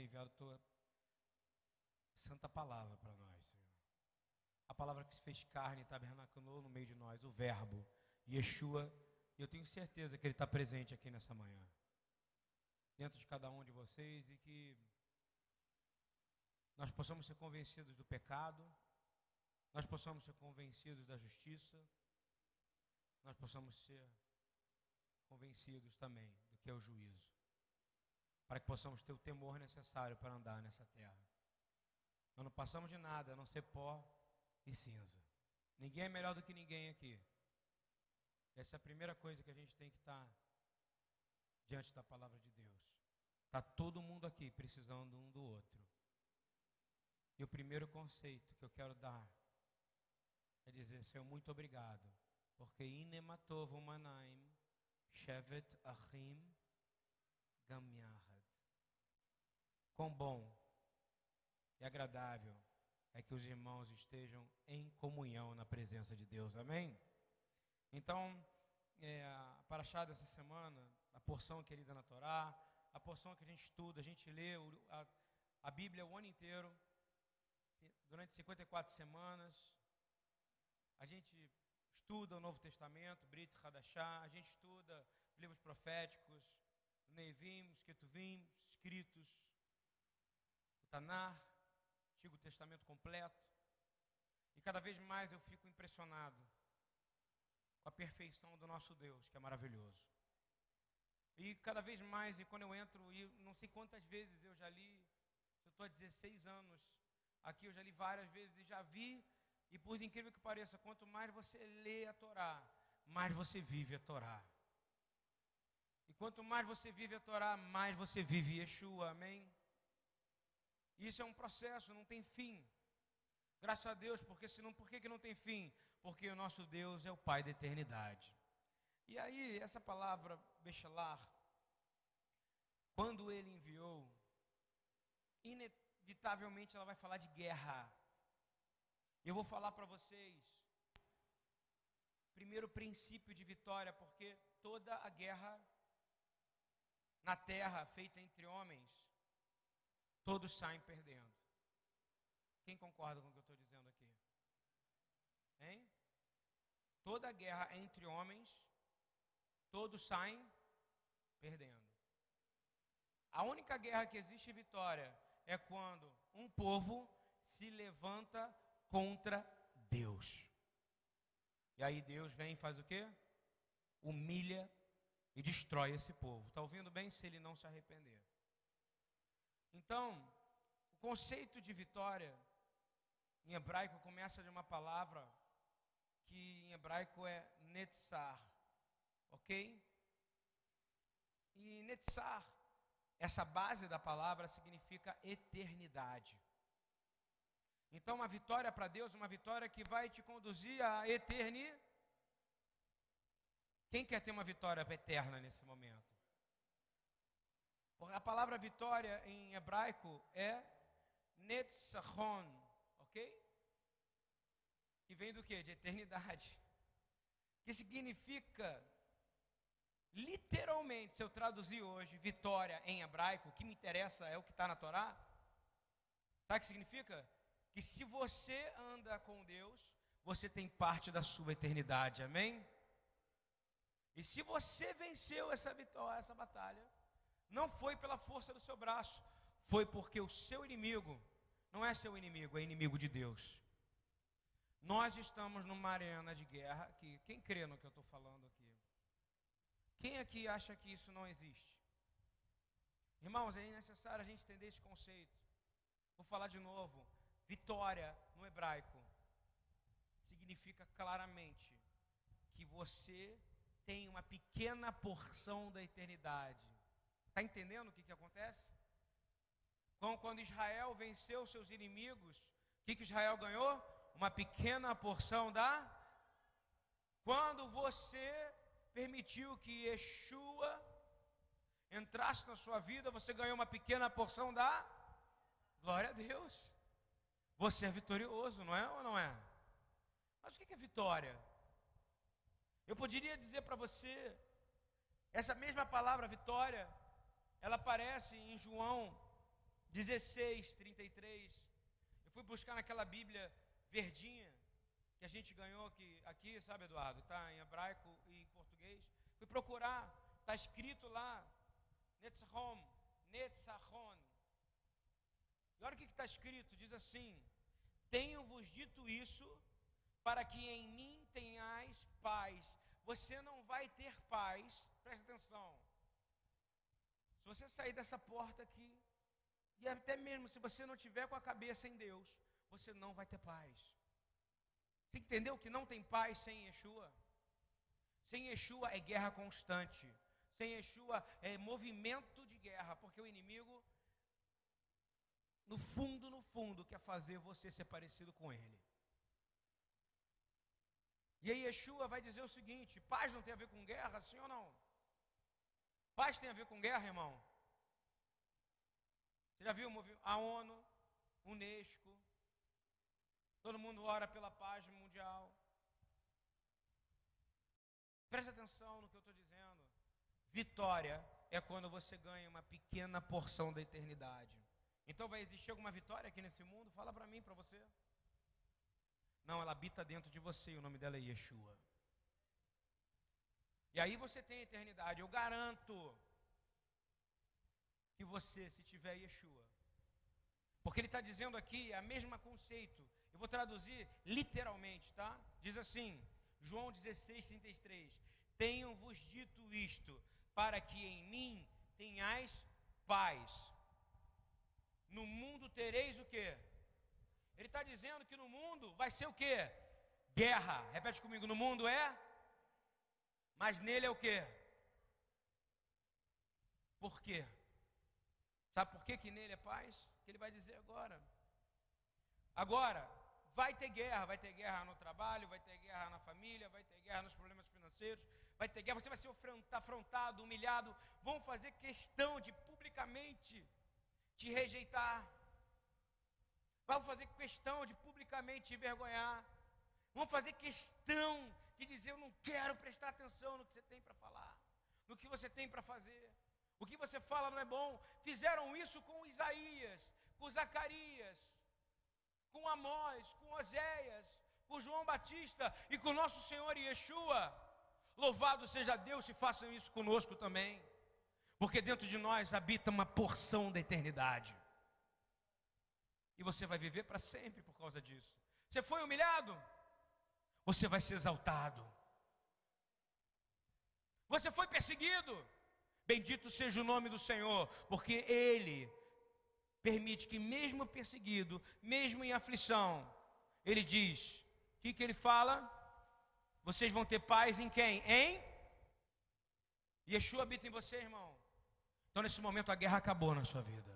ter enviado a tua santa palavra para nós, Senhor. A palavra que se fez carne e tabernaculou no meio de nós, o Verbo, Yeshua, e eu tenho certeza que Ele está presente aqui nessa manhã, dentro de cada um de vocês, e que nós possamos ser convencidos do pecado, nós possamos ser convencidos da justiça, nós possamos ser convencidos também do que é o juízo, para que possamos ter o temor necessário para andar nessa terra. Nós não passamos de nada, a não ser pó e cinza. Ninguém é melhor do que ninguém aqui. Essa é a primeira coisa que a gente tem que estar diante da palavra de Deus. Está todo mundo aqui precisando um do outro. E o primeiro conceito que eu quero dar é dizer, Senhor, muito obrigado, porque inematov manaim shevet achim gam Quão bom e agradável é que os irmãos estejam em comunhão na presença de Deus. Amém? Então, é, a paraxá dessa semana, a porção querida na Torá, a porção que a gente estuda, a gente lê a, a Bíblia o ano inteiro durante 54 semanas. A gente estuda o Novo Testamento, Brit Hadashah, a gente estuda livros proféticos, Nevim, Ketuvim, escritos, Tanar, Antigo Testamento completo. E cada vez mais eu fico impressionado com a perfeição do nosso Deus, que é maravilhoso. E cada vez mais, e quando eu entro, e não sei quantas vezes eu já li, eu estou há 16 anos Aqui eu já li várias vezes e já vi, e por incrível que pareça, quanto mais você lê a Torá, mais você vive a Torá. E quanto mais você vive a Torá, mais você vive Yeshua, amém? Isso é um processo, não tem fim. Graças a Deus, porque senão, por que, que não tem fim? Porque o nosso Deus é o Pai da eternidade. E aí, essa palavra, Bechelar, quando ele enviou, inevitavelmente ela vai falar de guerra. Eu vou falar para vocês, primeiro princípio de vitória, porque toda a guerra na terra feita entre homens, todos saem perdendo. Quem concorda com o que eu estou dizendo aqui? Hein? Toda guerra entre homens, todos saem perdendo. A única guerra que existe vitória é quando um povo se levanta contra Deus. E aí Deus vem e faz o quê? Humilha e destrói esse povo. Está ouvindo bem? Se ele não se arrepender. Então, o conceito de vitória em hebraico começa de uma palavra que em hebraico é netzar, ok? E netzar essa base da palavra significa eternidade. Então, uma vitória para Deus, uma vitória que vai te conduzir à eternidade. Quem quer ter uma vitória eterna nesse momento? A palavra vitória em hebraico é netzachon, ok? Que vem do que? De eternidade. Que significa Literalmente, se eu traduzir hoje vitória em hebraico, o que me interessa é o que está na Torá. Sabe o que significa? Que se você anda com Deus, você tem parte da sua eternidade, amém? E se você venceu essa vitória, essa batalha, não foi pela força do seu braço, foi porque o seu inimigo não é seu inimigo, é inimigo de Deus. Nós estamos numa arena de guerra que quem crê no que eu estou falando aqui? Quem aqui acha que isso não existe? Irmãos, é necessário a gente entender esse conceito. Vou falar de novo. Vitória no hebraico significa claramente que você tem uma pequena porção da eternidade. Está entendendo o que, que acontece? Quando Israel venceu seus inimigos, o que, que Israel ganhou? Uma pequena porção da. Quando você permitiu que Yeshua entrasse na sua vida, você ganhou uma pequena porção da glória a Deus. Você é vitorioso, não é ou não é? Mas o que é vitória? Eu poderia dizer para você, essa mesma palavra vitória, ela aparece em João 16, 33. Eu fui buscar naquela Bíblia verdinha que a gente ganhou aqui, aqui sabe, Eduardo? Está em hebraico e em português. Fui procurar, está escrito lá, Netzachon. E olha o que está escrito: diz assim: Tenho-vos dito isso para que em mim tenhais paz. Você não vai ter paz, presta atenção. Se você sair dessa porta aqui, e até mesmo se você não tiver com a cabeça em Deus, você não vai ter paz. Você entendeu que não tem paz sem Yeshua? Sem Yeshua é guerra constante. Sem Yeshua é movimento de guerra, porque o inimigo, no fundo, no fundo, quer fazer você ser parecido com ele. E aí Yeshua vai dizer o seguinte: paz não tem a ver com guerra, sim ou não? Paz tem a ver com guerra, irmão? Você já viu a ONU, Unesco? Todo mundo ora pela paz mundial. Preste atenção no que eu estou dizendo. Vitória é quando você ganha uma pequena porção da eternidade. Então vai existir alguma vitória aqui nesse mundo? Fala para mim, para você. Não, ela habita dentro de você e o nome dela é Yeshua. E aí você tem a eternidade. Eu garanto que você, se tiver Yeshua, porque ele está dizendo aqui a mesma conceito. Eu vou traduzir literalmente, tá? Diz assim, João 16, 33. Tenho-vos dito isto, para que em mim tenhais paz. No mundo tereis o quê? Ele está dizendo que no mundo vai ser o quê? Guerra. Repete comigo, no mundo é mas nele é o quê? Por quê? Sabe por quê que nele é paz? Que ele vai dizer agora. Agora, vai ter guerra, vai ter guerra no trabalho, vai ter guerra na família, vai ter guerra nos problemas financeiros, vai ter guerra, você vai ser afrontado, humilhado, vão fazer questão de publicamente te rejeitar. Vão fazer questão de publicamente te envergonhar. Vão fazer questão de dizer: Eu não quero prestar atenção no que você tem para falar, no que você tem para fazer. O que você fala não é bom. Fizeram isso com Isaías, com Zacarias, com Amós, com Oséias, com João Batista e com nosso Senhor Yeshua. Louvado seja Deus se façam isso conosco também, porque dentro de nós habita uma porção da eternidade. E você vai viver para sempre por causa disso. Você foi humilhado? Você vai ser exaltado. Você foi perseguido, bendito seja o nome do Senhor, porque Ele permite que, mesmo perseguido, mesmo em aflição, Ele diz: o que, que Ele fala? Vocês vão ter paz em quem? Em? Yeshua habita em você, irmão. Então, nesse momento, a guerra acabou na sua vida.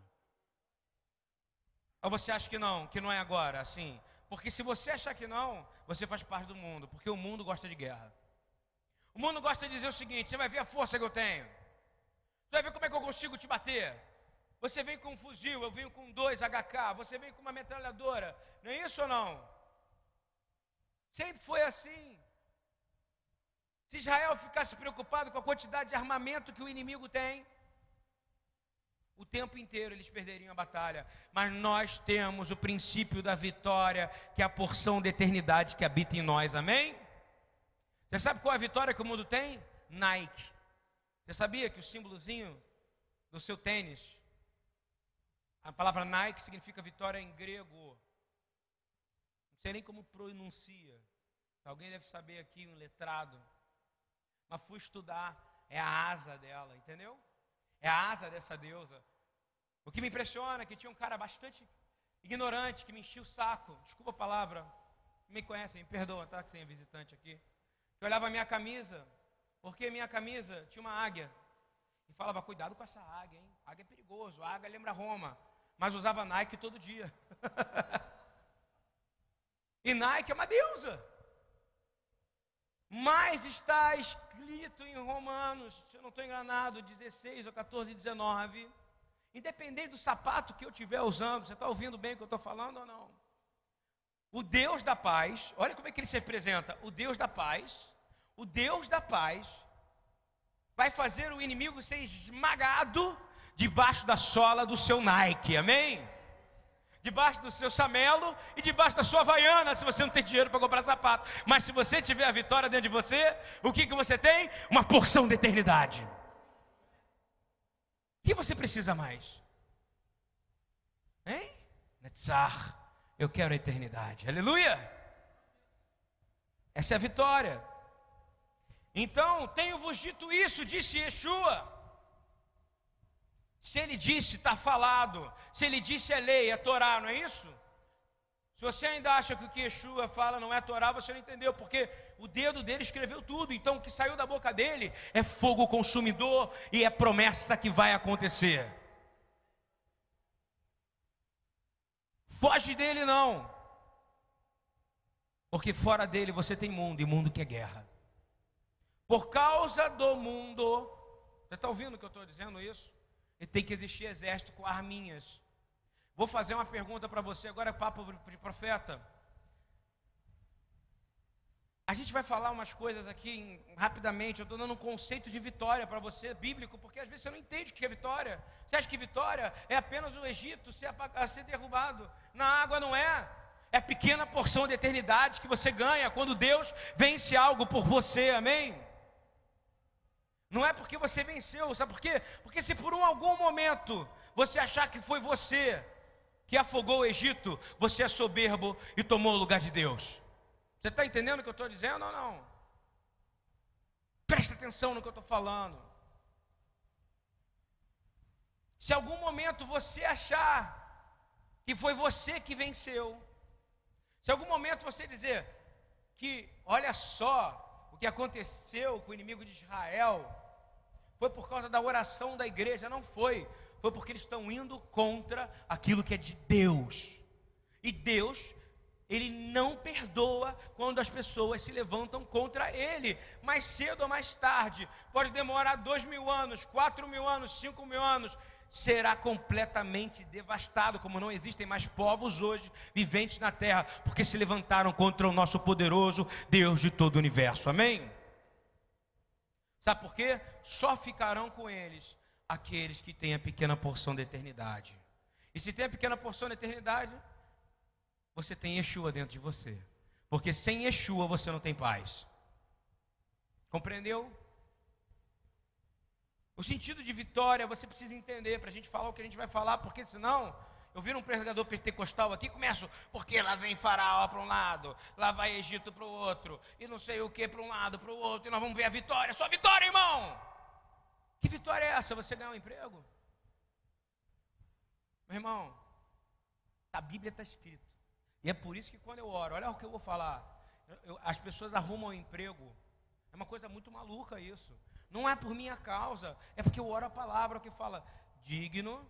Ou você acha que não, que não é agora, assim? Porque se você achar que não, você faz parte do mundo, porque o mundo gosta de guerra. O mundo gosta de dizer o seguinte: você vai ver a força que eu tenho, você vai ver como é que eu consigo te bater. Você vem com um fuzil, eu venho com dois HK, você vem com uma metralhadora, não é isso ou não? Sempre foi assim. Se Israel ficasse preocupado com a quantidade de armamento que o inimigo tem, o tempo inteiro eles perderiam a batalha, mas nós temos o princípio da vitória, que é a porção da eternidade que habita em nós, amém? Você sabe qual é a vitória que o mundo tem? Nike. Você sabia que o símbolozinho do seu tênis, a palavra Nike significa vitória em grego? Não sei nem como pronuncia. Alguém deve saber aqui, um letrado. Mas fui estudar, é a asa dela, entendeu? É a asa dessa deusa. O que me impressiona é que tinha um cara bastante ignorante que me enchia o saco. Desculpa a palavra. Me conhecem, me perdoa, tá? Que você é visitante aqui. Que olhava a minha camisa, porque minha camisa tinha uma águia. E falava, cuidado com essa águia, hein? Águia é perigoso, a águia lembra Roma. Mas usava Nike todo dia. e Nike é uma deusa. Mas está escrito em Romanos, se eu não estou enganado, 16 ou 14, 19. Independente do sapato que eu estiver usando, você está ouvindo bem o que eu estou falando ou não? O Deus da paz, olha como é que ele se apresenta: o Deus da paz, o Deus da paz, vai fazer o inimigo ser esmagado debaixo da sola do seu Nike, amém? Debaixo do seu samelo e debaixo da sua havaiana, se você não tem dinheiro para comprar sapato. Mas se você tiver a vitória dentro de você, o que, que você tem? Uma porção de eternidade. O que você precisa mais? Hein? Netzar, eu quero a eternidade. Aleluia! Essa é a vitória. Então, tenho-vos dito isso, disse Yeshua. Se ele disse, está falado. Se ele disse, é lei, é Torá, não é isso? Se você ainda acha que o que Yeshua fala não é Torá, você não entendeu, porque o dedo dele escreveu tudo. Então, o que saiu da boca dele é fogo consumidor e é promessa que vai acontecer. Foge dele não. Porque fora dele você tem mundo, e mundo que é guerra. Por causa do mundo, você está ouvindo que eu estou dizendo isso? E tem que existir exército com arminhas. Vou fazer uma pergunta para você, agora é papo de profeta. A gente vai falar umas coisas aqui rapidamente. Eu estou dando um conceito de vitória para você, bíblico, porque às vezes você não entende o que é vitória. Você acha que vitória é apenas o Egito ser, ser derrubado? Na água não é. É pequena porção de eternidade que você ganha quando Deus vence algo por você, amém? Não é porque você venceu, sabe por quê? Porque se por um algum momento você achar que foi você que afogou o Egito, você é soberbo e tomou o lugar de Deus. Você está entendendo o que eu estou dizendo ou não? Presta atenção no que eu estou falando. Se algum momento você achar que foi você que venceu, se algum momento você dizer que, olha só, o que aconteceu com o inimigo de Israel foi por causa da oração da igreja, não foi, foi porque eles estão indo contra aquilo que é de Deus. E Deus ele não perdoa quando as pessoas se levantam contra ele. Mais cedo ou mais tarde, pode demorar dois mil anos, quatro mil anos, cinco mil anos, será completamente devastado, como não existem mais povos hoje viventes na terra, porque se levantaram contra o nosso poderoso Deus de todo o universo. Amém? Sabe por quê? Só ficarão com eles aqueles que têm a pequena porção da eternidade. E se tem a pequena porção da eternidade, você tem Yeshua dentro de você. Porque sem Yeshua você não tem paz. Compreendeu? O sentido de vitória você precisa entender para a gente falar o que a gente vai falar, porque senão eu viro um pregador pentecostal aqui começo, porque lá vem Faraó para um lado, lá vai Egito para o outro, e não sei o que para um lado, para o outro, e nós vamos ver a vitória, só vitória, irmão! Que vitória é essa? Você ganhar um emprego? Meu irmão, a Bíblia está escrito. E é por isso que quando eu oro, olha o que eu vou falar. Eu, as pessoas arrumam um emprego. É uma coisa muito maluca isso. Não é por minha causa, é porque eu oro a palavra que fala: digno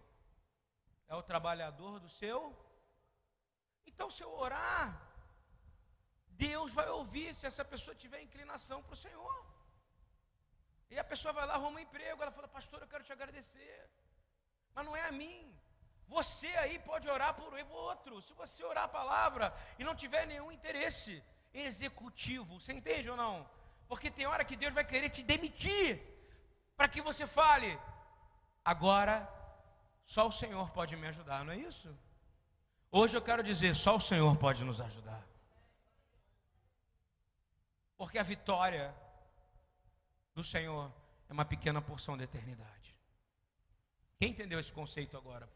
é o trabalhador do seu. Então, se eu orar, Deus vai ouvir se essa pessoa tiver inclinação para o Senhor. E a pessoa vai lá, arruma um emprego, ela fala, pastor, eu quero te agradecer. Mas não é a mim, você aí pode orar por outro. Se você orar a palavra e não tiver nenhum interesse executivo, você entende ou não? Porque tem hora que Deus vai querer te demitir para que você fale. Agora, só o Senhor pode me ajudar, não é isso? Hoje eu quero dizer, só o Senhor pode nos ajudar. Porque a vitória do Senhor é uma pequena porção da eternidade. Quem entendeu esse conceito agora?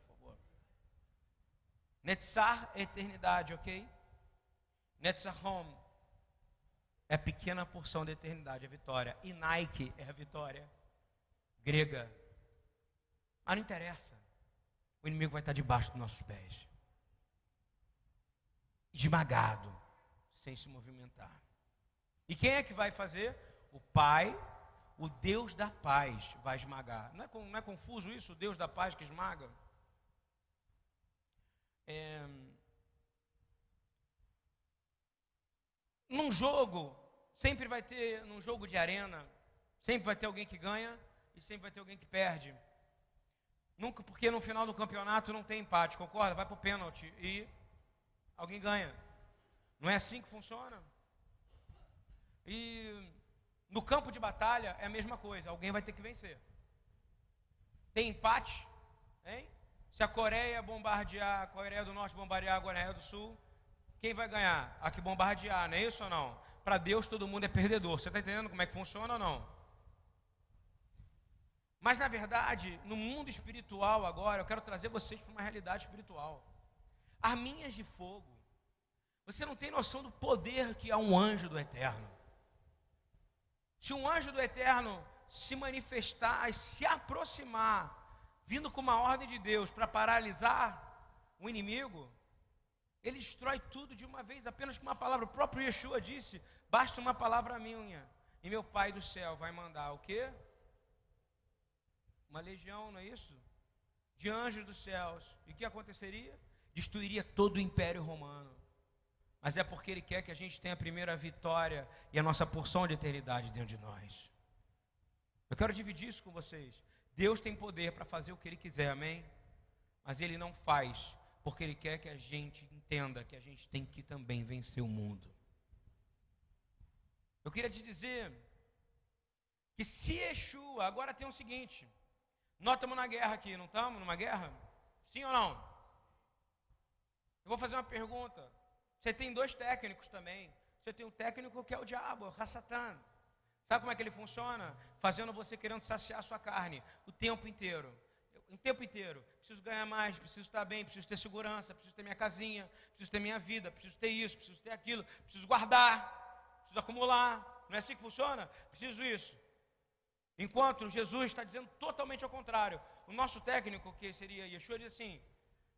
Netzar é eternidade, ok? Netzahom é a pequena porção da eternidade, a vitória. E Nike é a vitória grega. Mas não interessa. O inimigo vai estar debaixo dos nossos pés. Esmagado, sem se movimentar. E quem é que vai fazer? O Pai, o Deus da paz, vai esmagar. Não é, não é confuso isso? O Deus da paz que esmaga? É... Num jogo, sempre vai ter, num jogo de arena, sempre vai ter alguém que ganha e sempre vai ter alguém que perde. Nunca, porque no final do campeonato não tem empate, concorda? Vai para o pênalti e alguém ganha. Não é assim que funciona? E no campo de batalha é a mesma coisa, alguém vai ter que vencer. Tem empate, Hein? Se a Coreia bombardear, a Coreia do Norte bombardear a Coreia do Sul, quem vai ganhar? A que bombardear, não é isso ou não? Para Deus todo mundo é perdedor. Você está entendendo como é que funciona ou não? Mas na verdade, no mundo espiritual agora, eu quero trazer vocês para uma realidade espiritual. Arminhas de fogo. Você não tem noção do poder que há um anjo do eterno. Se um anjo do eterno se manifestar, se aproximar, vindo com uma ordem de Deus para paralisar o inimigo, ele destrói tudo de uma vez, apenas com uma palavra. O próprio Yeshua disse: basta uma palavra minha, e meu Pai do céu vai mandar o quê? Uma legião, não é isso? De anjos dos céus. E o que aconteceria? Destruiria todo o império romano. Mas é porque Ele quer que a gente tenha a primeira vitória e a nossa porção de eternidade dentro de nós. Eu quero dividir isso com vocês. Deus tem poder para fazer o que Ele quiser, amém? Mas Ele não faz porque Ele quer que a gente entenda que a gente tem que também vencer o mundo. Eu queria te dizer que se Yeshua, agora tem o seguinte: nós estamos na guerra aqui, não estamos numa guerra? Sim ou não? Eu vou fazer uma pergunta. Você tem dois técnicos também. Você tem um técnico que é o diabo, o Hassatan. Sabe como é que ele funciona? Fazendo você querendo saciar a sua carne o tempo inteiro. O tempo inteiro. Preciso ganhar mais, preciso estar bem, preciso ter segurança, preciso ter minha casinha, preciso ter minha vida, preciso ter isso, preciso ter aquilo, preciso guardar, preciso acumular. Não é assim que funciona? Preciso isso. Enquanto Jesus está dizendo totalmente ao contrário. O nosso técnico, que seria Yeshua, diz assim: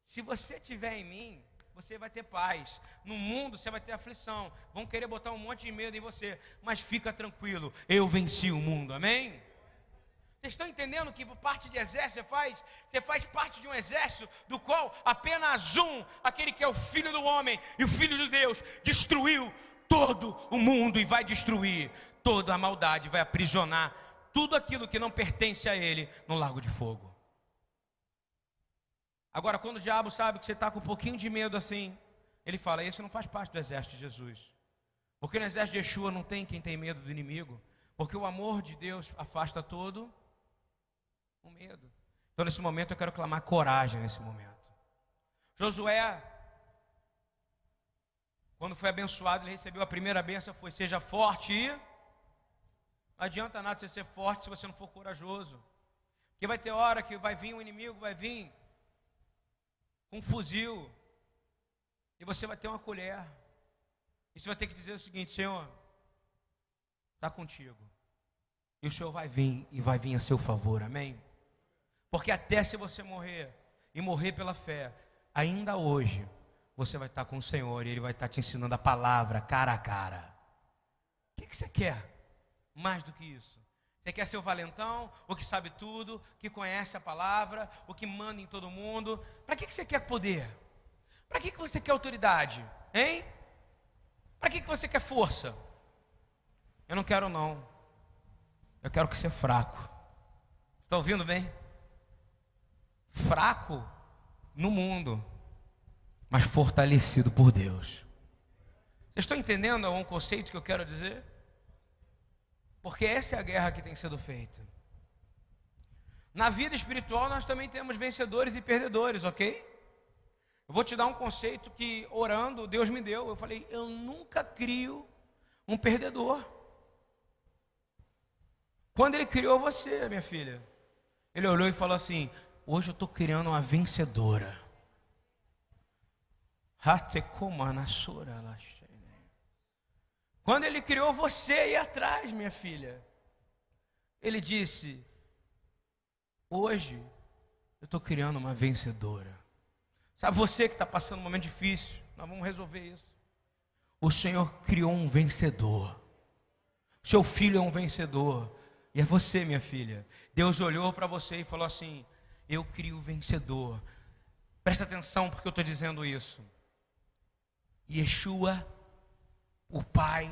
se você tiver em mim, você vai ter paz. No mundo você vai ter aflição. Vão querer botar um monte de medo em você. Mas fica tranquilo, eu venci o mundo. Amém? Vocês estão entendendo que parte de exército você faz? Você faz parte de um exército do qual apenas um, aquele que é o filho do homem e o filho de Deus, destruiu todo o mundo e vai destruir toda a maldade, vai aprisionar tudo aquilo que não pertence a ele no lago de fogo. Agora, quando o diabo sabe que você está com um pouquinho de medo assim, ele fala: Esse não faz parte do exército de Jesus. Porque no exército de Yeshua não tem quem tem medo do inimigo. Porque o amor de Deus afasta todo o medo. Então, nesse momento, eu quero clamar coragem nesse momento. Josué, quando foi abençoado, ele recebeu a primeira benção, foi seja forte e adianta nada você ser forte se você não for corajoso. Porque vai ter hora que vai vir um inimigo, vai vir com um fuzil, e você vai ter uma colher. E você vai ter que dizer o seguinte: Senhor, está contigo. E o Senhor vai vir e vai vir a seu favor, amém? Porque até se você morrer e morrer pela fé, ainda hoje você vai estar com o Senhor e Ele vai estar te ensinando a palavra cara a cara. O que, que você quer? Mais do que isso. Você quer ser o valentão, o que sabe tudo, que conhece a palavra, o que manda em todo mundo. Para que, que você quer poder? Para que, que você quer autoridade? Hein? Para que, que você quer força? Eu não quero não. Eu quero que você é fraco. Está ouvindo bem? Fraco no mundo, mas fortalecido por Deus. Vocês estão entendendo um conceito que eu quero dizer? Porque essa é a guerra que tem sido feita. Na vida espiritual nós também temos vencedores e perdedores, ok? Eu vou te dar um conceito que orando Deus me deu. Eu falei, eu nunca crio um perdedor. Quando ele criou você, minha filha, ele olhou e falou assim: Hoje eu estou criando uma vencedora. Hatekomanasura lash. Quando ele criou você aí atrás, minha filha, ele disse: Hoje eu estou criando uma vencedora. Sabe você que está passando um momento difícil, nós vamos resolver isso. O Senhor criou um vencedor. Seu filho é um vencedor. E é você, minha filha. Deus olhou para você e falou assim: Eu crio o vencedor. Presta atenção porque eu estou dizendo isso. Yeshua o Pai,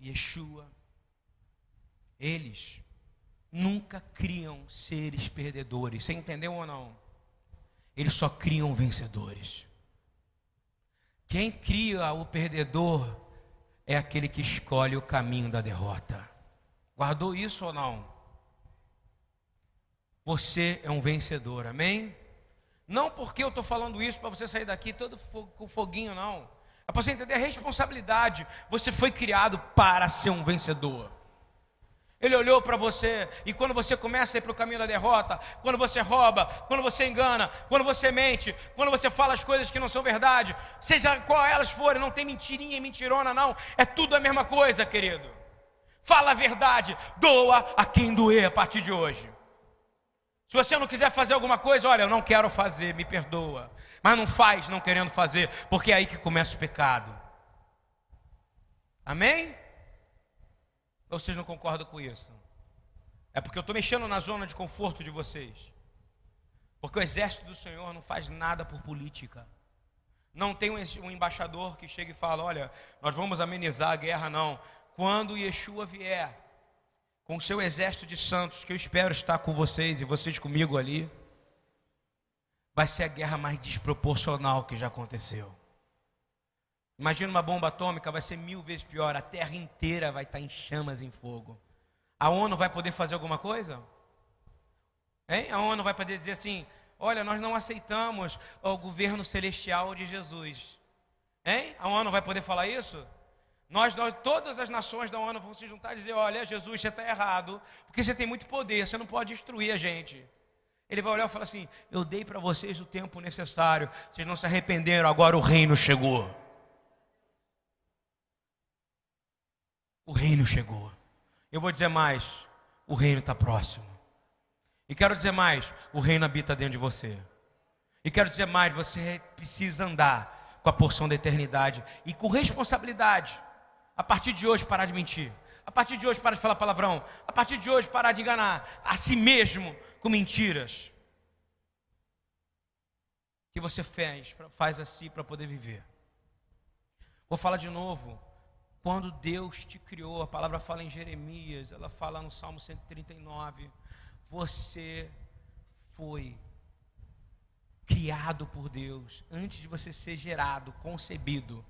Yeshua, eles nunca criam seres perdedores. Você entendeu ou não? Eles só criam vencedores. Quem cria o perdedor é aquele que escolhe o caminho da derrota. Guardou isso ou não? Você é um vencedor, amém? Não porque eu estou falando isso para você sair daqui todo com foguinho, não. É para você entender a responsabilidade. Você foi criado para ser um vencedor. Ele olhou para você e quando você começa a ir para o caminho da derrota, quando você rouba, quando você engana, quando você mente, quando você fala as coisas que não são verdade, seja qual elas forem, não tem mentirinha e mentirona, não, é tudo a mesma coisa, querido. Fala a verdade, doa a quem doer a partir de hoje. Se você não quiser fazer alguma coisa, olha, eu não quero fazer, me perdoa. Mas não faz não querendo fazer, porque é aí que começa o pecado. Amém? Ou vocês não concordam com isso? É porque eu estou mexendo na zona de conforto de vocês. Porque o exército do Senhor não faz nada por política. Não tem um embaixador que chega e fala: Olha, nós vamos amenizar a guerra, não. Quando Yeshua vier, com o seu exército de santos, que eu espero estar com vocês e vocês comigo ali, vai ser a guerra mais desproporcional que já aconteceu. Imagina uma bomba atômica, vai ser mil vezes pior. A terra inteira vai estar em chamas, em fogo. A ONU vai poder fazer alguma coisa? Hein? A ONU vai poder dizer assim: olha, nós não aceitamos o governo celestial de Jesus. Hein? A ONU vai poder falar isso? Nós, nós, todas as nações da ONU vão se juntar e dizer: olha, Jesus, você está errado, porque você tem muito poder, você não pode destruir a gente. Ele vai olhar e falar assim: eu dei para vocês o tempo necessário, vocês não se arrependeram, agora o reino chegou. O reino chegou. Eu vou dizer mais: o reino está próximo. E quero dizer mais: o reino habita dentro de você. E quero dizer mais: você precisa andar com a porção da eternidade e com responsabilidade. A partir de hoje, parar de mentir. A partir de hoje, parar de falar palavrão. A partir de hoje, parar de enganar a si mesmo com mentiras. Que você fez, faz assim para poder viver. Vou falar de novo. Quando Deus te criou, a palavra fala em Jeremias, ela fala no Salmo 139, você foi criado por Deus antes de você ser gerado, concebido.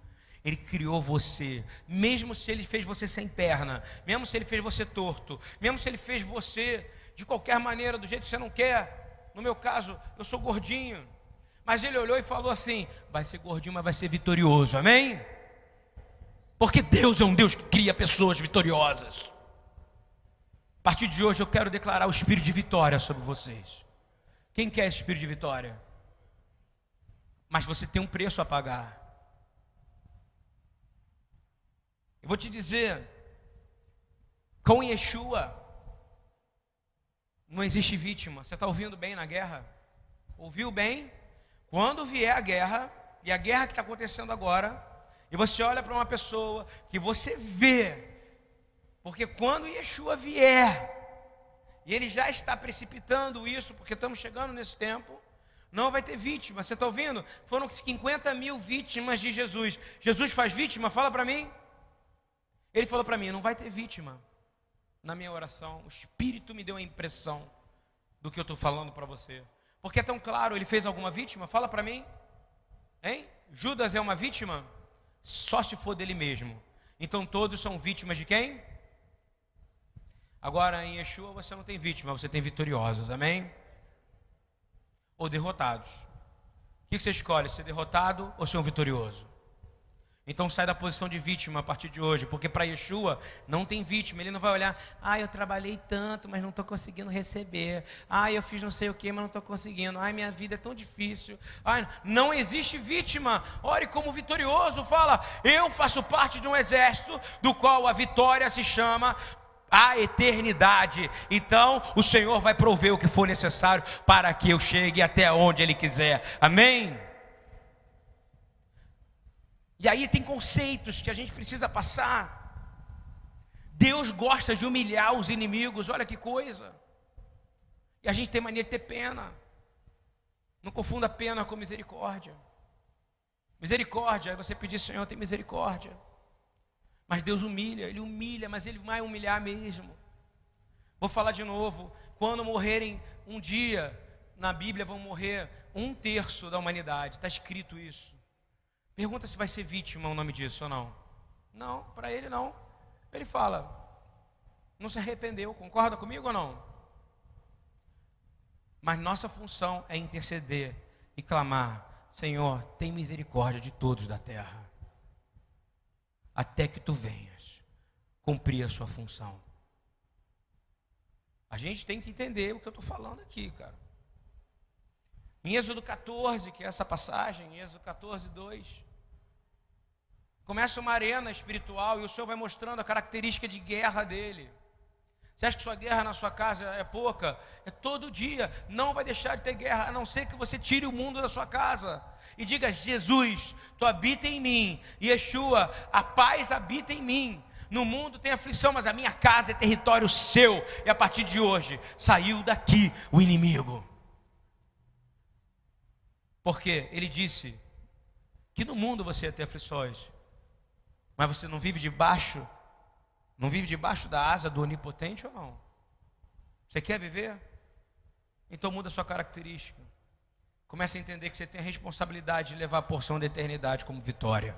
Ele criou você, mesmo se ele fez você sem perna, mesmo se ele fez você torto, mesmo se ele fez você de qualquer maneira, do jeito que você não quer. No meu caso, eu sou gordinho. Mas ele olhou e falou assim: vai ser gordinho, mas vai ser vitorioso. Amém? Porque Deus é um Deus que cria pessoas vitoriosas. A partir de hoje eu quero declarar o espírito de vitória sobre vocês. Quem quer esse espírito de vitória? Mas você tem um preço a pagar. Eu vou te dizer, com Yeshua, não existe vítima. Você está ouvindo bem na guerra? Ouviu bem? Quando vier a guerra, e a guerra que está acontecendo agora, e você olha para uma pessoa que você vê, porque quando Yeshua vier, e ele já está precipitando isso, porque estamos chegando nesse tempo, não vai ter vítima. Você está ouvindo? Foram 50 mil vítimas de Jesus. Jesus faz vítima? Fala para mim. Ele falou para mim: não vai ter vítima. Na minha oração, o Espírito me deu a impressão do que eu estou falando para você. Porque é tão claro, ele fez alguma vítima? Fala para mim. Hein? Judas é uma vítima? só se for dele mesmo. Então todos são vítimas de quem? Agora em Yeshua você não tem vítima, você tem vitoriosos, amém? Ou derrotados. O que você escolhe, ser derrotado ou ser um vitorioso? Então sai da posição de vítima a partir de hoje, porque para Yeshua não tem vítima, ele não vai olhar, ah, eu trabalhei tanto, mas não estou conseguindo receber, ah, eu fiz não sei o que, mas não estou conseguindo, ai, minha vida é tão difícil, ai, não existe vítima, ore como vitorioso, fala, eu faço parte de um exército do qual a vitória se chama a eternidade. Então, o Senhor vai prover o que for necessário para que eu chegue até onde Ele quiser. Amém? E aí tem conceitos que a gente precisa passar. Deus gosta de humilhar os inimigos, olha que coisa. E a gente tem mania de ter pena. Não confunda pena com misericórdia. Misericórdia é você pedir, Senhor, tem misericórdia. Mas Deus humilha, Ele humilha, mas Ele vai humilhar mesmo. Vou falar de novo. Quando morrerem um dia, na Bíblia vão morrer um terço da humanidade. Está escrito isso. Pergunta se vai ser vítima o nome disso ou não. Não, para ele não. Ele fala, não se arrependeu, concorda comigo ou não? Mas nossa função é interceder e clamar: Senhor, tem misericórdia de todos da terra, até que tu venhas cumprir a sua função. A gente tem que entender o que eu estou falando aqui, cara. Em Êxodo 14, que é essa passagem, em Êxodo 14, 2, começa uma arena espiritual e o Senhor vai mostrando a característica de guerra dele. Você acha que sua guerra na sua casa é pouca? É todo dia. Não vai deixar de ter guerra, a não ser que você tire o mundo da sua casa. E diga: Jesus, tu habita em mim. Yeshua, a paz habita em mim. No mundo tem aflição, mas a minha casa é território seu. E a partir de hoje, saiu daqui o inimigo. Porque ele disse que no mundo você ia ter aflições, mas você não vive debaixo não vive debaixo da asa do onipotente ou não? Você quer viver? Então muda a sua característica. Comece a entender que você tem a responsabilidade de levar a porção da eternidade como vitória.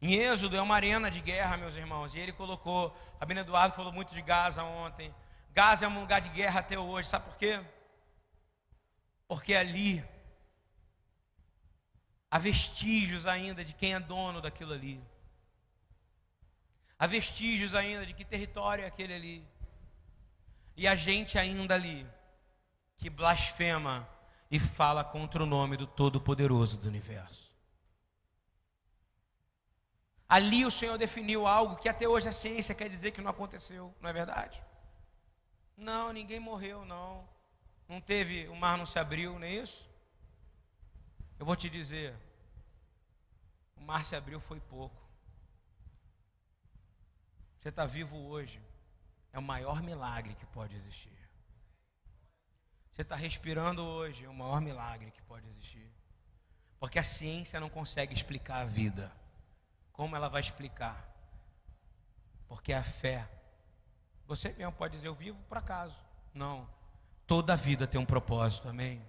Em Êxodo é uma arena de guerra, meus irmãos. E ele colocou, Rabino Eduardo falou muito de Gaza ontem. Gaza é um lugar de guerra até hoje. Sabe por quê? Porque ali há vestígios ainda de quem é dono daquilo ali. Há vestígios ainda de que território é aquele ali. E a gente ainda ali que blasfema e fala contra o nome do Todo-Poderoso do universo. Ali o Senhor definiu algo que até hoje a ciência quer dizer que não aconteceu, não é verdade? Não, ninguém morreu, não. Não teve, o mar não se abriu, não é isso? Eu vou te dizer, o mar se abriu foi pouco. Você está vivo hoje. É o maior milagre que pode existir. Você está respirando hoje. É o maior milagre que pode existir. Porque a ciência não consegue explicar a vida. Como ela vai explicar? Porque a fé. Você mesmo pode dizer, eu vivo por acaso. Não. Toda vida tem um propósito, amém?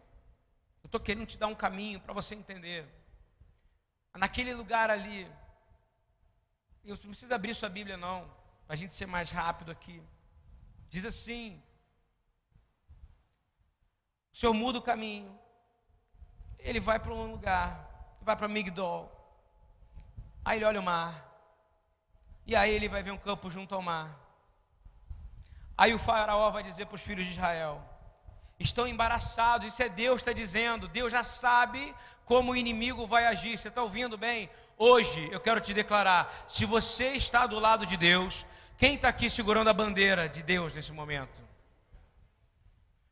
Eu estou querendo te dar um caminho para você entender. Naquele lugar ali, eu não precisa abrir sua Bíblia, não para a gente ser mais rápido aqui. Diz assim: o Senhor muda o caminho, ele vai para um lugar, vai para Migdol, aí ele olha o mar, e aí ele vai ver um campo junto ao mar. Aí o faraó vai dizer para os filhos de Israel: estão embaraçados, isso é Deus está dizendo, Deus já sabe como o inimigo vai agir. Você está ouvindo bem? Hoje eu quero te declarar: se você está do lado de Deus, quem está aqui segurando a bandeira de Deus nesse momento?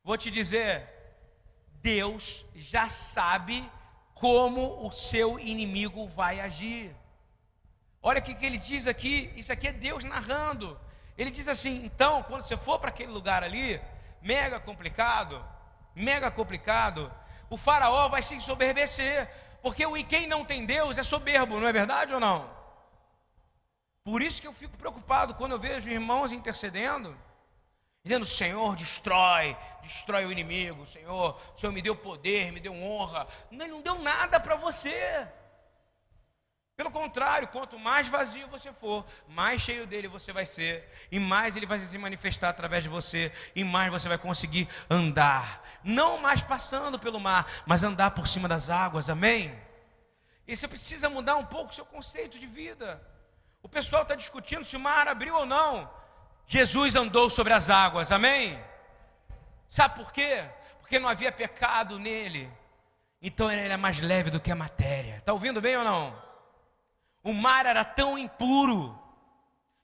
Vou te dizer, Deus já sabe como o seu inimigo vai agir. Olha o que ele diz aqui, isso aqui é Deus narrando. Ele diz assim: então, quando você for para aquele lugar ali, mega complicado, mega complicado, o faraó vai se ensoberbecer, porque o quem não tem Deus é soberbo, não é verdade ou não? Por isso que eu fico preocupado quando eu vejo irmãos intercedendo, dizendo: Senhor, destrói, destrói o inimigo, Senhor, o Senhor me deu poder, me deu honra. Não, não deu nada para você. Pelo contrário, quanto mais vazio você for, mais cheio dele você vai ser, e mais ele vai se manifestar através de você, e mais você vai conseguir andar, não mais passando pelo mar, mas andar por cima das águas, amém? E você precisa mudar um pouco o seu conceito de vida. O pessoal está discutindo se o mar abriu ou não. Jesus andou sobre as águas, amém? Sabe por quê? Porque não havia pecado nele. Então ele é mais leve do que a matéria. Está ouvindo bem ou não? O mar era tão impuro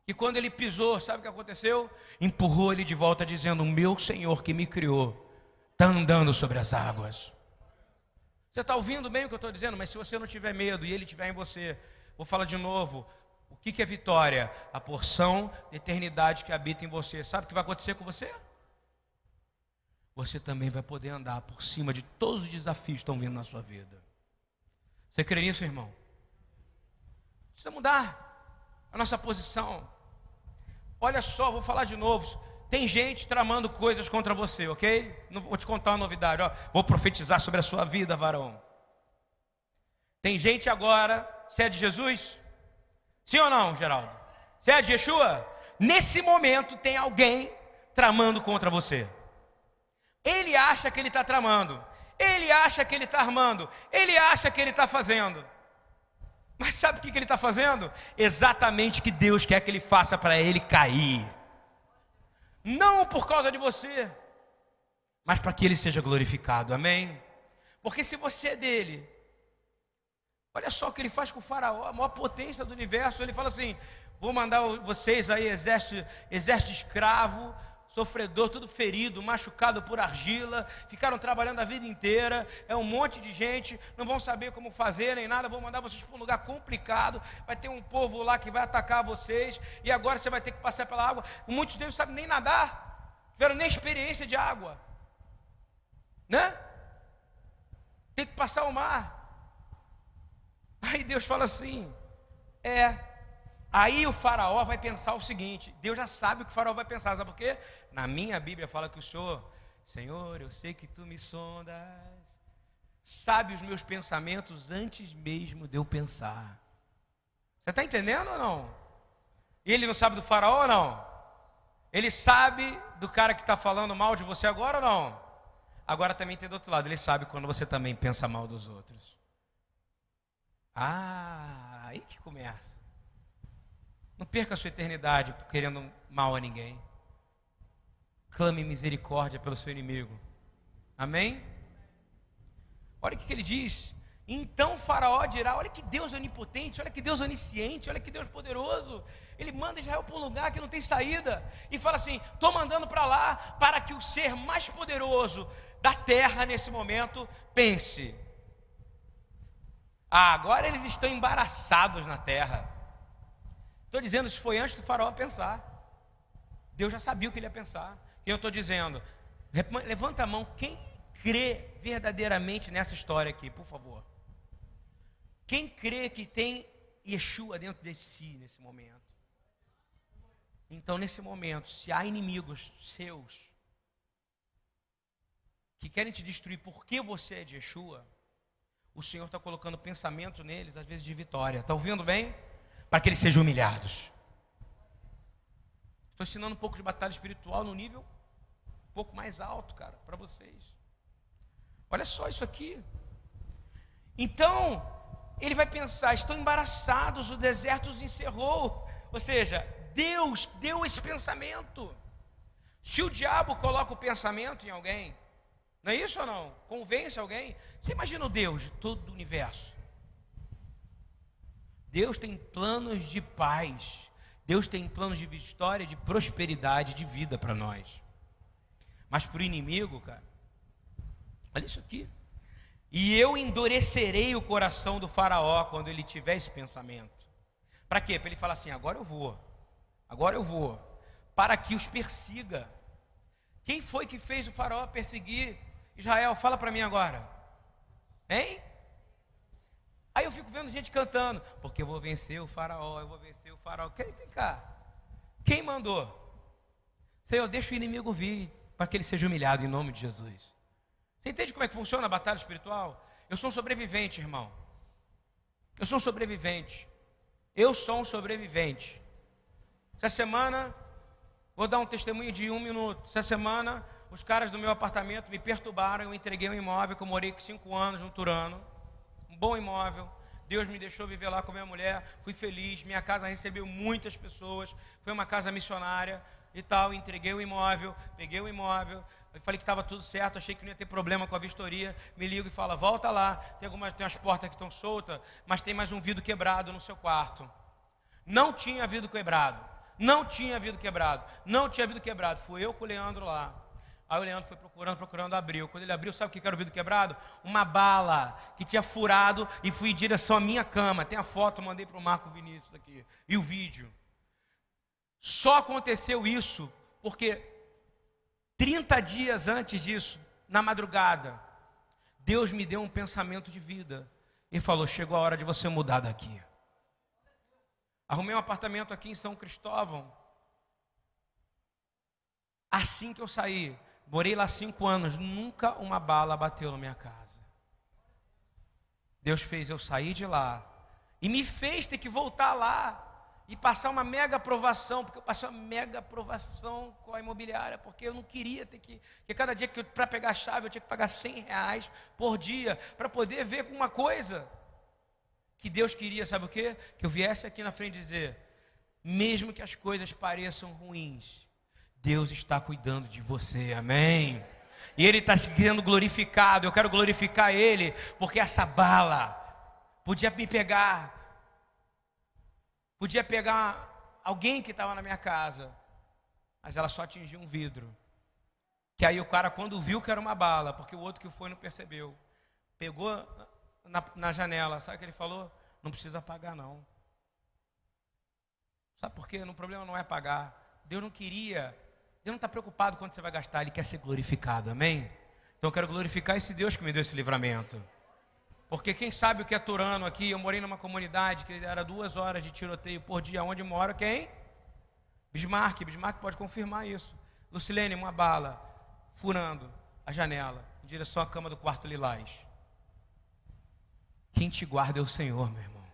que quando ele pisou, sabe o que aconteceu? Empurrou ele de volta, dizendo: O meu Senhor que me criou está andando sobre as águas. Você está ouvindo bem o que eu estou dizendo? Mas se você não tiver medo e ele estiver em você, vou falar de novo: o que, que é vitória? A porção de eternidade que habita em você. Sabe o que vai acontecer com você? Você também vai poder andar por cima de todos os desafios que estão vindo na sua vida. Você crê nisso, irmão? Precisa mudar a nossa posição. Olha só, vou falar de novo. Tem gente tramando coisas contra você, ok? Não vou te contar uma novidade, ó. Vou profetizar sobre a sua vida, varão. Tem gente agora, você é de Jesus? Sim ou não, Geraldo? Você é de Yeshua? Nesse momento tem alguém tramando contra você. Ele acha que ele está tramando, ele acha que ele está armando, ele acha que ele está fazendo. Mas sabe o que, ele está fazendo? Exatamente o que Deus quer que ele faça para ele cair. Não por causa de você, mas para que ele seja glorificado, amém? Porque se você é dele, olha só o que ele faz com o faraó, a maior potência do universo, ele fala assim: vou mandar vocês aí, exército, exército escravo, sofredor, tudo ferido, machucado por argila, ficaram trabalhando a vida inteira, é um monte de gente, não vão saber como fazer nem nada, vou mandar vocês para um lugar complicado, vai ter um povo lá que vai atacar vocês, e agora você vai ter que passar pela água. Muitos deles não sabem nem nadar, tiveram nem experiência de água, né? Tem que passar o mar. Aí Deus fala assim: é, Aí o faraó vai pensar o seguinte: Deus já sabe o que o faraó vai pensar, sabe por quê? Na minha Bíblia fala que o Senhor, Senhor, eu sei que tu me sondas, sabe os meus pensamentos antes mesmo de eu pensar. Você está entendendo ou não? Ele não sabe do faraó ou não? Ele sabe do cara que está falando mal de você agora ou não? Agora também tem do outro lado, ele sabe quando você também pensa mal dos outros. Ah, aí que começa. Não perca a sua eternidade querendo mal a ninguém. Clame misericórdia pelo seu inimigo. Amém? Olha o que ele diz. Então Faraó dirá: Olha que Deus onipotente, olha que Deus onisciente, olha que Deus poderoso. Ele manda Israel para um lugar que não tem saída e fala assim: Estou mandando para lá para que o ser mais poderoso da terra nesse momento pense. Ah, agora eles estão embaraçados na terra. Estou dizendo, isso foi antes do faraó pensar. Deus já sabia o que ele ia pensar. E eu estou dizendo, levanta a mão quem crê verdadeiramente nessa história aqui, por favor. Quem crê que tem Yeshua dentro de si nesse momento? Então, nesse momento, se há inimigos seus que querem te destruir porque você é de Yeshua, o Senhor está colocando pensamento neles, às vezes de vitória. Está ouvindo bem? para que eles sejam humilhados. Estou ensinando um pouco de batalha espiritual no nível um pouco mais alto, cara, para vocês. Olha só isso aqui. Então, ele vai pensar: estão embaraçados, o deserto os encerrou. Ou seja, Deus deu esse pensamento. Se o diabo coloca o pensamento em alguém, não é isso ou não? Convence alguém. Você imagina o Deus de todo o universo. Deus tem planos de paz. Deus tem planos de vitória, de prosperidade, de vida para nós. Mas para o inimigo, cara, olha isso aqui. E eu endurecerei o coração do faraó quando ele tiver esse pensamento. Para quê? Para ele falar assim: agora eu vou, agora eu vou, para que os persiga. Quem foi que fez o faraó perseguir Israel? Fala para mim agora. Hein? Aí eu fico vendo gente cantando, porque eu vou vencer o faraó, eu vou vencer faraó. Vem cá? Quem mandou? Senhor, deixa o inimigo vir, para que ele seja humilhado em nome de Jesus. Você entende como é que funciona a batalha espiritual? Eu sou um sobrevivente, irmão. Eu sou um sobrevivente. Eu sou um sobrevivente. Essa semana, vou dar um testemunho de um minuto. Essa semana, os caras do meu apartamento me perturbaram. Eu entreguei um imóvel que eu morei cinco anos no Turano bom imóvel. Deus me deixou viver lá com minha mulher, fui feliz. Minha casa recebeu muitas pessoas, foi uma casa missionária e tal. Entreguei o imóvel, peguei o imóvel, falei que estava tudo certo, achei que não ia ter problema com a vistoria. Me ligo e fala: volta lá, tem algumas tem umas portas que estão soltas, mas tem mais um vidro quebrado no seu quarto. Não tinha vidro quebrado, não tinha vidro quebrado, não tinha vidro quebrado. Fui eu com o Leandro lá. Aí o Leandro foi procurando, procurando, abriu. Quando ele abriu, sabe o que era o vidro quebrado? Uma bala que tinha furado e fui em direção à minha cama. Tem a foto, mandei para o Marco Vinícius aqui. E o vídeo. Só aconteceu isso porque 30 dias antes disso, na madrugada, Deus me deu um pensamento de vida. E falou: chegou a hora de você mudar daqui. Arrumei um apartamento aqui em São Cristóvão. Assim que eu saí, Morei lá cinco anos, nunca uma bala bateu na minha casa. Deus fez eu sair de lá e me fez ter que voltar lá. e passar uma mega aprovação, porque eu passei uma mega aprovação com a imobiliária, porque eu não queria ter que, que cada dia que para pegar a chave eu tinha que pagar 100 reais por dia, para poder ver com uma coisa, que Deus queria, sabe o quê? Que eu viesse aqui na frente dizer, mesmo que as coisas pareçam ruins, Deus está cuidando de você, amém? E Ele está sendo glorificado, eu quero glorificar Ele, porque essa bala podia me pegar Podia pegar alguém que estava na minha casa, mas ela só atingiu um vidro. Que aí o cara, quando viu que era uma bala, porque o outro que foi não percebeu, pegou na, na janela, sabe o que ele falou? Não precisa pagar, não. Sabe por quê? O problema não é pagar. Deus não queria, Deus não está preocupado quando você vai gastar, Ele quer ser glorificado, amém? Então eu quero glorificar esse Deus que me deu esse livramento. Porque quem sabe o que é Turano aqui, eu morei numa comunidade que era duas horas de tiroteio por dia, onde mora quem? Bismarck, Bismarck pode confirmar isso. Lucilene, uma bala, furando a janela, em direção à cama do quarto lilás. Quem te guarda é o Senhor, meu irmão.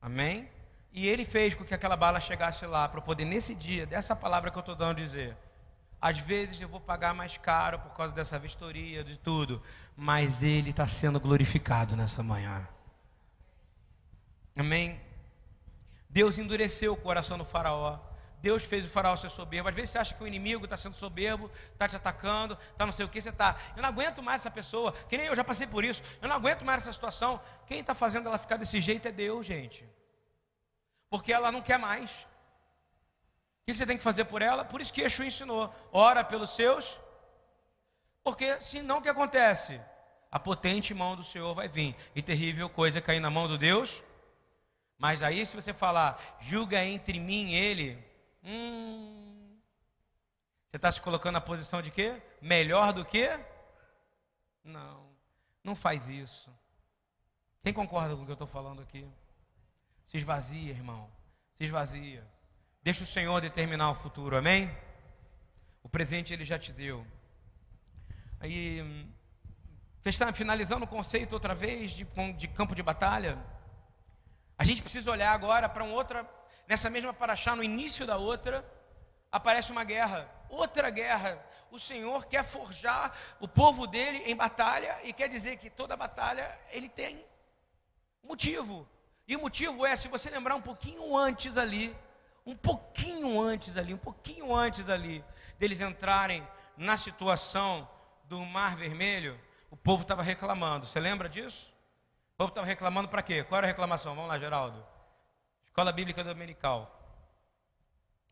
Amém? E ele fez com que aquela bala chegasse lá, para poder, nesse dia, dessa palavra que eu estou dando, dizer: às vezes eu vou pagar mais caro por causa dessa vistoria, de tudo, mas Ele está sendo glorificado nessa manhã. Amém? Deus endureceu o coração do Faraó. Deus fez o Faraó ser soberbo. Às vezes você acha que o inimigo está sendo soberbo, está te atacando, está não sei o que, você está. Eu não aguento mais essa pessoa, que nem eu já passei por isso. Eu não aguento mais essa situação. Quem está fazendo ela ficar desse jeito é Deus, gente. Porque ela não quer mais. O que você tem que fazer por ela? Por isso que Yeshua ensinou: ora pelos seus, porque senão o que acontece? A potente mão do Senhor vai vir, e terrível coisa cair na mão do Deus. Mas aí, se você falar, julga entre mim e ele, hum, você está se colocando na posição de quê? Melhor do que? Não, não faz isso. Quem concorda com o que eu estou falando aqui? Se esvazia, irmão, se esvazia. Deixa o Senhor determinar o futuro, amém? O presente ele já te deu. Aí, finalizando o conceito outra vez de, de campo de batalha, a gente precisa olhar agora para uma outra, nessa mesma paraxá, no início da outra, aparece uma guerra, outra guerra. O Senhor quer forjar o povo dele em batalha e quer dizer que toda batalha ele tem motivo. E o motivo é, se você lembrar um pouquinho antes ali, um pouquinho antes ali, um pouquinho antes ali, deles entrarem na situação do Mar Vermelho, o povo estava reclamando. Você lembra disso? O povo estava reclamando para quê? Qual era a reclamação? Vamos lá, Geraldo. Escola Bíblica Dominical.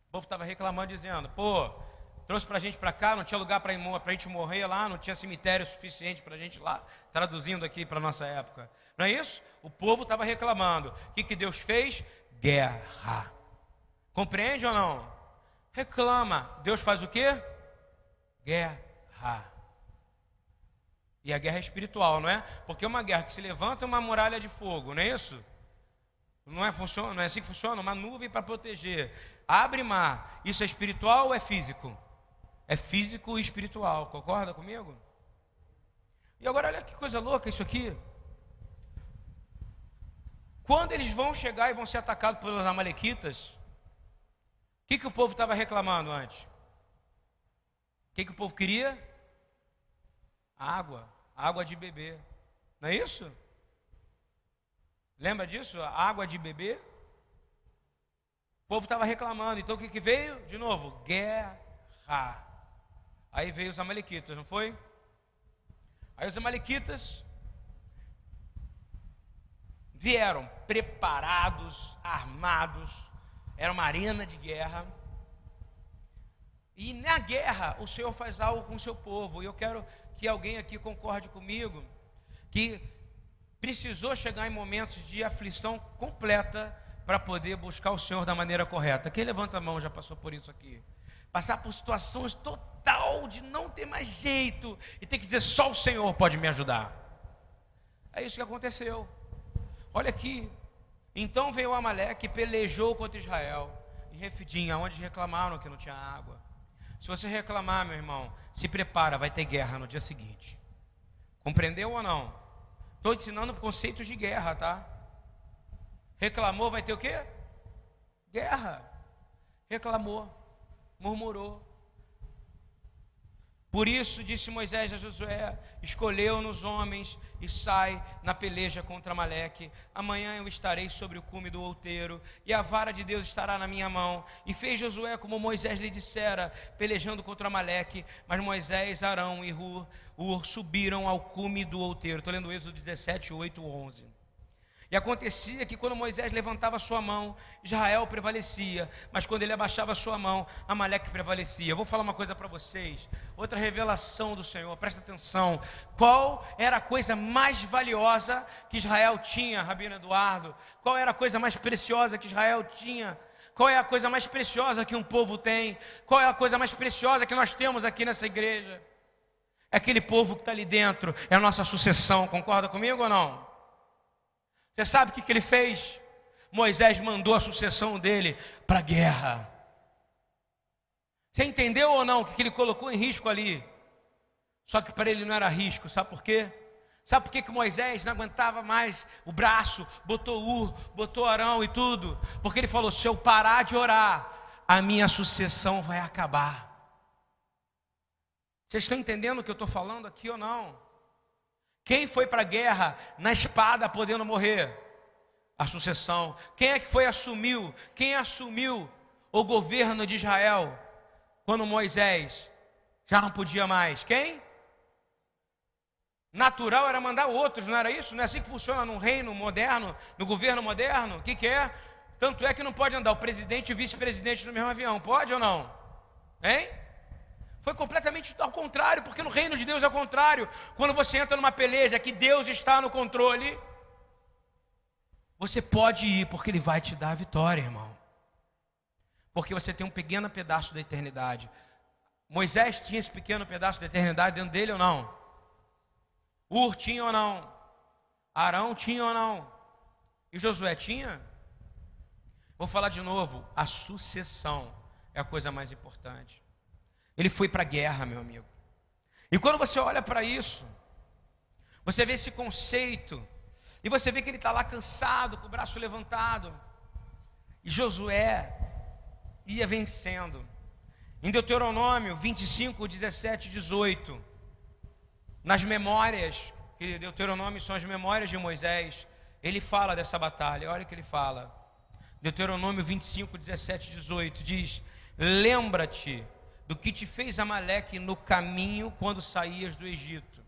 O povo estava reclamando, dizendo: pô, trouxe para a gente para cá, não tinha lugar para a gente morrer lá, não tinha cemitério suficiente para a gente lá, traduzindo aqui para a nossa época. Não é isso? O povo estava reclamando. O que, que Deus fez? Guerra. Compreende ou não? Reclama. Deus faz o quê? Guerra. E a guerra é espiritual, não é? Porque uma guerra que se levanta é uma muralha de fogo, não é isso? Não é, funciona, não é assim que funciona? Uma nuvem para proteger. Abre mar. Isso é espiritual ou é físico? É físico e espiritual. Concorda comigo? E agora olha que coisa louca isso aqui. Quando eles vão chegar e vão ser atacados pelos amalequitas, que, que o povo estava reclamando antes? O que, que o povo queria? Água, água de beber. Não é isso? Lembra disso? Água de beber? O povo estava reclamando. Então o que, que veio? De novo, guerra. Aí veio os amalequitas, não foi? Aí os amalequitas vieram preparados, armados, era uma arena de guerra. E na guerra, o Senhor faz algo com o seu povo. E eu quero que alguém aqui concorde comigo que precisou chegar em momentos de aflição completa para poder buscar o Senhor da maneira correta. Quem levanta a mão já passou por isso aqui? Passar por situações total de não ter mais jeito e ter que dizer só o Senhor pode me ajudar. É isso que aconteceu. Olha aqui, então veio Amaleque e pelejou contra Israel. E Refidim, aonde reclamaram que não tinha água. Se você reclamar, meu irmão, se prepara, vai ter guerra no dia seguinte. Compreendeu ou não? Estou ensinando conceitos de guerra, tá? Reclamou, vai ter o quê? Guerra. Reclamou, murmurou. Por isso disse Moisés a Josué: Escolheu-nos homens e sai na peleja contra Maleque. Amanhã eu estarei sobre o cume do outeiro, e a vara de Deus estará na minha mão. E fez Josué como Moisés lhe dissera, pelejando contra Maleque. Mas Moisés, Arão e Hur, subiram ao cume do outeiro. Estou lendo Êxodo 17, 8, 11. E acontecia que quando Moisés levantava sua mão, Israel prevalecia, mas quando ele abaixava sua mão, Amaleque prevalecia. Eu vou falar uma coisa para vocês, outra revelação do Senhor, presta atenção. Qual era a coisa mais valiosa que Israel tinha, Rabino Eduardo? Qual era a coisa mais preciosa que Israel tinha? Qual é a coisa mais preciosa que um povo tem? Qual é a coisa mais preciosa que nós temos aqui nessa igreja? É aquele povo que está ali dentro, é a nossa sucessão, concorda comigo ou não? Você sabe o que, que ele fez? Moisés mandou a sucessão dele para a guerra. Você entendeu ou não o que, que ele colocou em risco ali? Só que para ele não era risco, sabe por quê? Sabe por que, que Moisés não aguentava mais o braço, botou Ur, botou Arão e tudo? Porque ele falou: se eu parar de orar, a minha sucessão vai acabar. Vocês estão entendendo o que eu estou falando aqui ou não? Quem foi para a guerra na espada podendo morrer? A sucessão. Quem é que foi assumiu? Quem assumiu o governo de Israel quando Moisés já não podia mais? Quem? Natural era mandar outros, não era isso? Não é assim que funciona no reino moderno, no governo moderno? O que, que é? Tanto é que não pode andar o presidente e o vice-presidente no mesmo avião, pode ou não? Hein? Foi completamente ao contrário, porque no reino de Deus é o contrário. Quando você entra numa peleja que Deus está no controle, você pode ir, porque Ele vai te dar a vitória, irmão. Porque você tem um pequeno pedaço da eternidade. Moisés tinha esse pequeno pedaço da eternidade dentro dele ou não? Ur tinha ou não? Arão tinha ou não? E Josué tinha? Vou falar de novo: a sucessão é a coisa mais importante. Ele foi para a guerra, meu amigo. E quando você olha para isso, você vê esse conceito, e você vê que ele está lá cansado, com o braço levantado. E Josué ia vencendo. Em Deuteronômio 25, 17 18, nas memórias, que Deuteronômio são as memórias de Moisés, ele fala dessa batalha, olha o que ele fala. Deuteronômio 25, 17 18 diz: Lembra-te do que te fez Amaleque no caminho quando saías do Egito.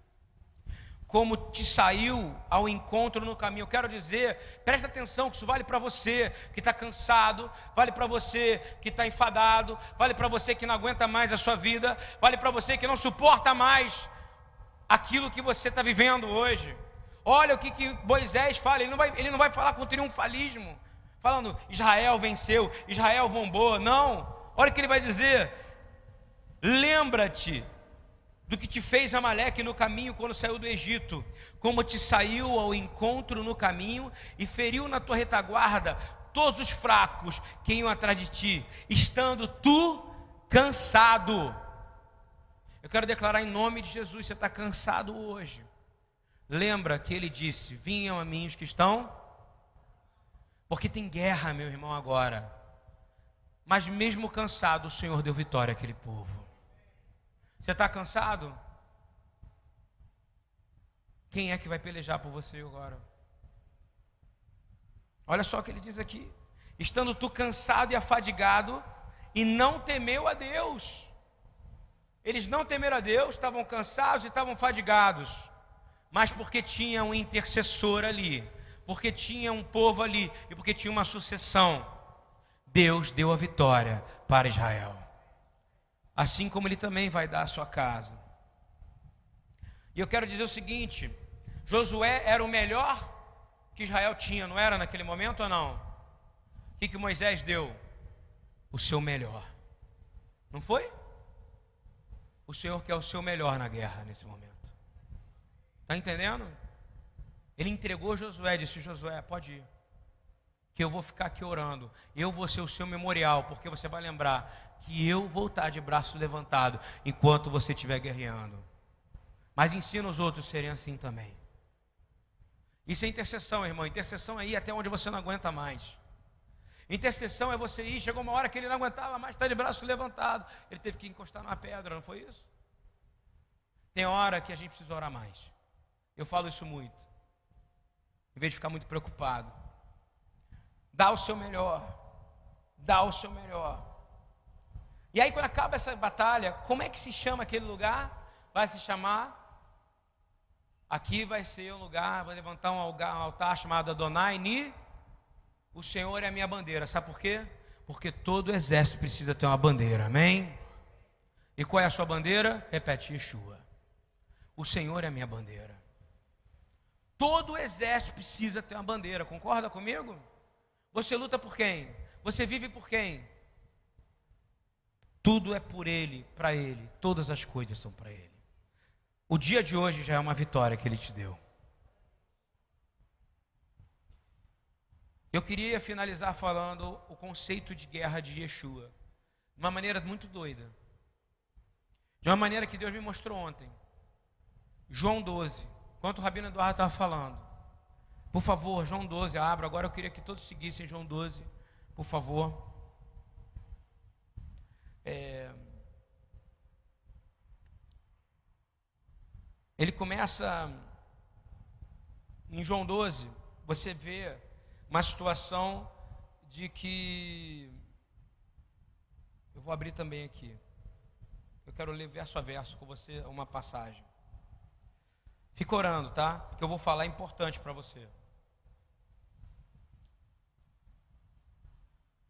Como te saiu ao encontro no caminho. Eu quero dizer, presta atenção que isso vale para você que está cansado, vale para você que está enfadado, vale para você que não aguenta mais a sua vida, vale para você que não suporta mais aquilo que você está vivendo hoje. Olha o que, que Moisés fala, ele não, vai, ele não vai falar com triunfalismo, falando Israel venceu, Israel bombou, não. Olha o que ele vai dizer: Lembra-te do que te fez Amaleque no caminho quando saiu do Egito, como te saiu ao encontro no caminho e feriu na tua retaguarda todos os fracos que iam atrás de ti, estando tu cansado. Eu quero declarar em nome de Jesus: você está cansado hoje. Lembra que ele disse: Vinham a mim os que estão, porque tem guerra, meu irmão, agora. Mas mesmo cansado, o Senhor deu vitória àquele povo. Você está cansado? Quem é que vai pelejar por você agora? Olha só o que ele diz aqui: estando tu cansado e afadigado, e não temeu a Deus. Eles não temeram a Deus, estavam cansados e estavam fadigados, mas porque tinha um intercessor ali, porque tinha um povo ali e porque tinha uma sucessão, Deus deu a vitória para Israel assim como Ele também vai dar a sua casa. E eu quero dizer o seguinte: Josué era o melhor que Israel tinha, não era naquele momento ou não? O que, que Moisés deu? O seu melhor. Não foi? O Senhor quer o seu melhor na guerra nesse momento. Está entendendo? Ele entregou Josué, disse: Josué, pode ir. Que eu vou ficar aqui orando. Eu vou ser o seu memorial, porque você vai lembrar que eu vou estar de braço levantado enquanto você estiver guerreando. Mas ensina os outros a serem assim também. Isso é intercessão, irmão. Intercessão é ir até onde você não aguenta mais. Intercessão é você ir. Chegou uma hora que ele não aguentava mais, está de braço levantado. Ele teve que encostar numa pedra, não foi isso? Tem hora que a gente precisa orar mais. Eu falo isso muito. Em vez de ficar muito preocupado. Dá o seu melhor. Dá o seu melhor. E aí, quando acaba essa batalha, como é que se chama aquele lugar? Vai se chamar. Aqui vai ser um lugar, vai levantar um altar chamado Adonai Ni. O Senhor é a minha bandeira. Sabe por quê? Porque todo exército precisa ter uma bandeira. Amém? E qual é a sua bandeira? Repete Yeshua. O Senhor é a minha bandeira. Todo exército precisa ter uma bandeira. Concorda comigo? Você luta por quem? Você vive por quem? Tudo é por Ele, para Ele. Todas as coisas são para Ele. O dia de hoje já é uma vitória que Ele te deu. Eu queria finalizar falando o conceito de guerra de Yeshua. De uma maneira muito doida. De uma maneira que Deus me mostrou ontem. João 12. Enquanto o Rabino Eduardo estava falando. Por favor, João 12, abra. Agora eu queria que todos seguissem João 12. Por favor. É... Ele começa em João 12, você vê uma situação de que eu vou abrir também aqui. Eu quero ler verso a verso com você uma passagem. Fica orando, tá? Porque eu vou falar importante para você.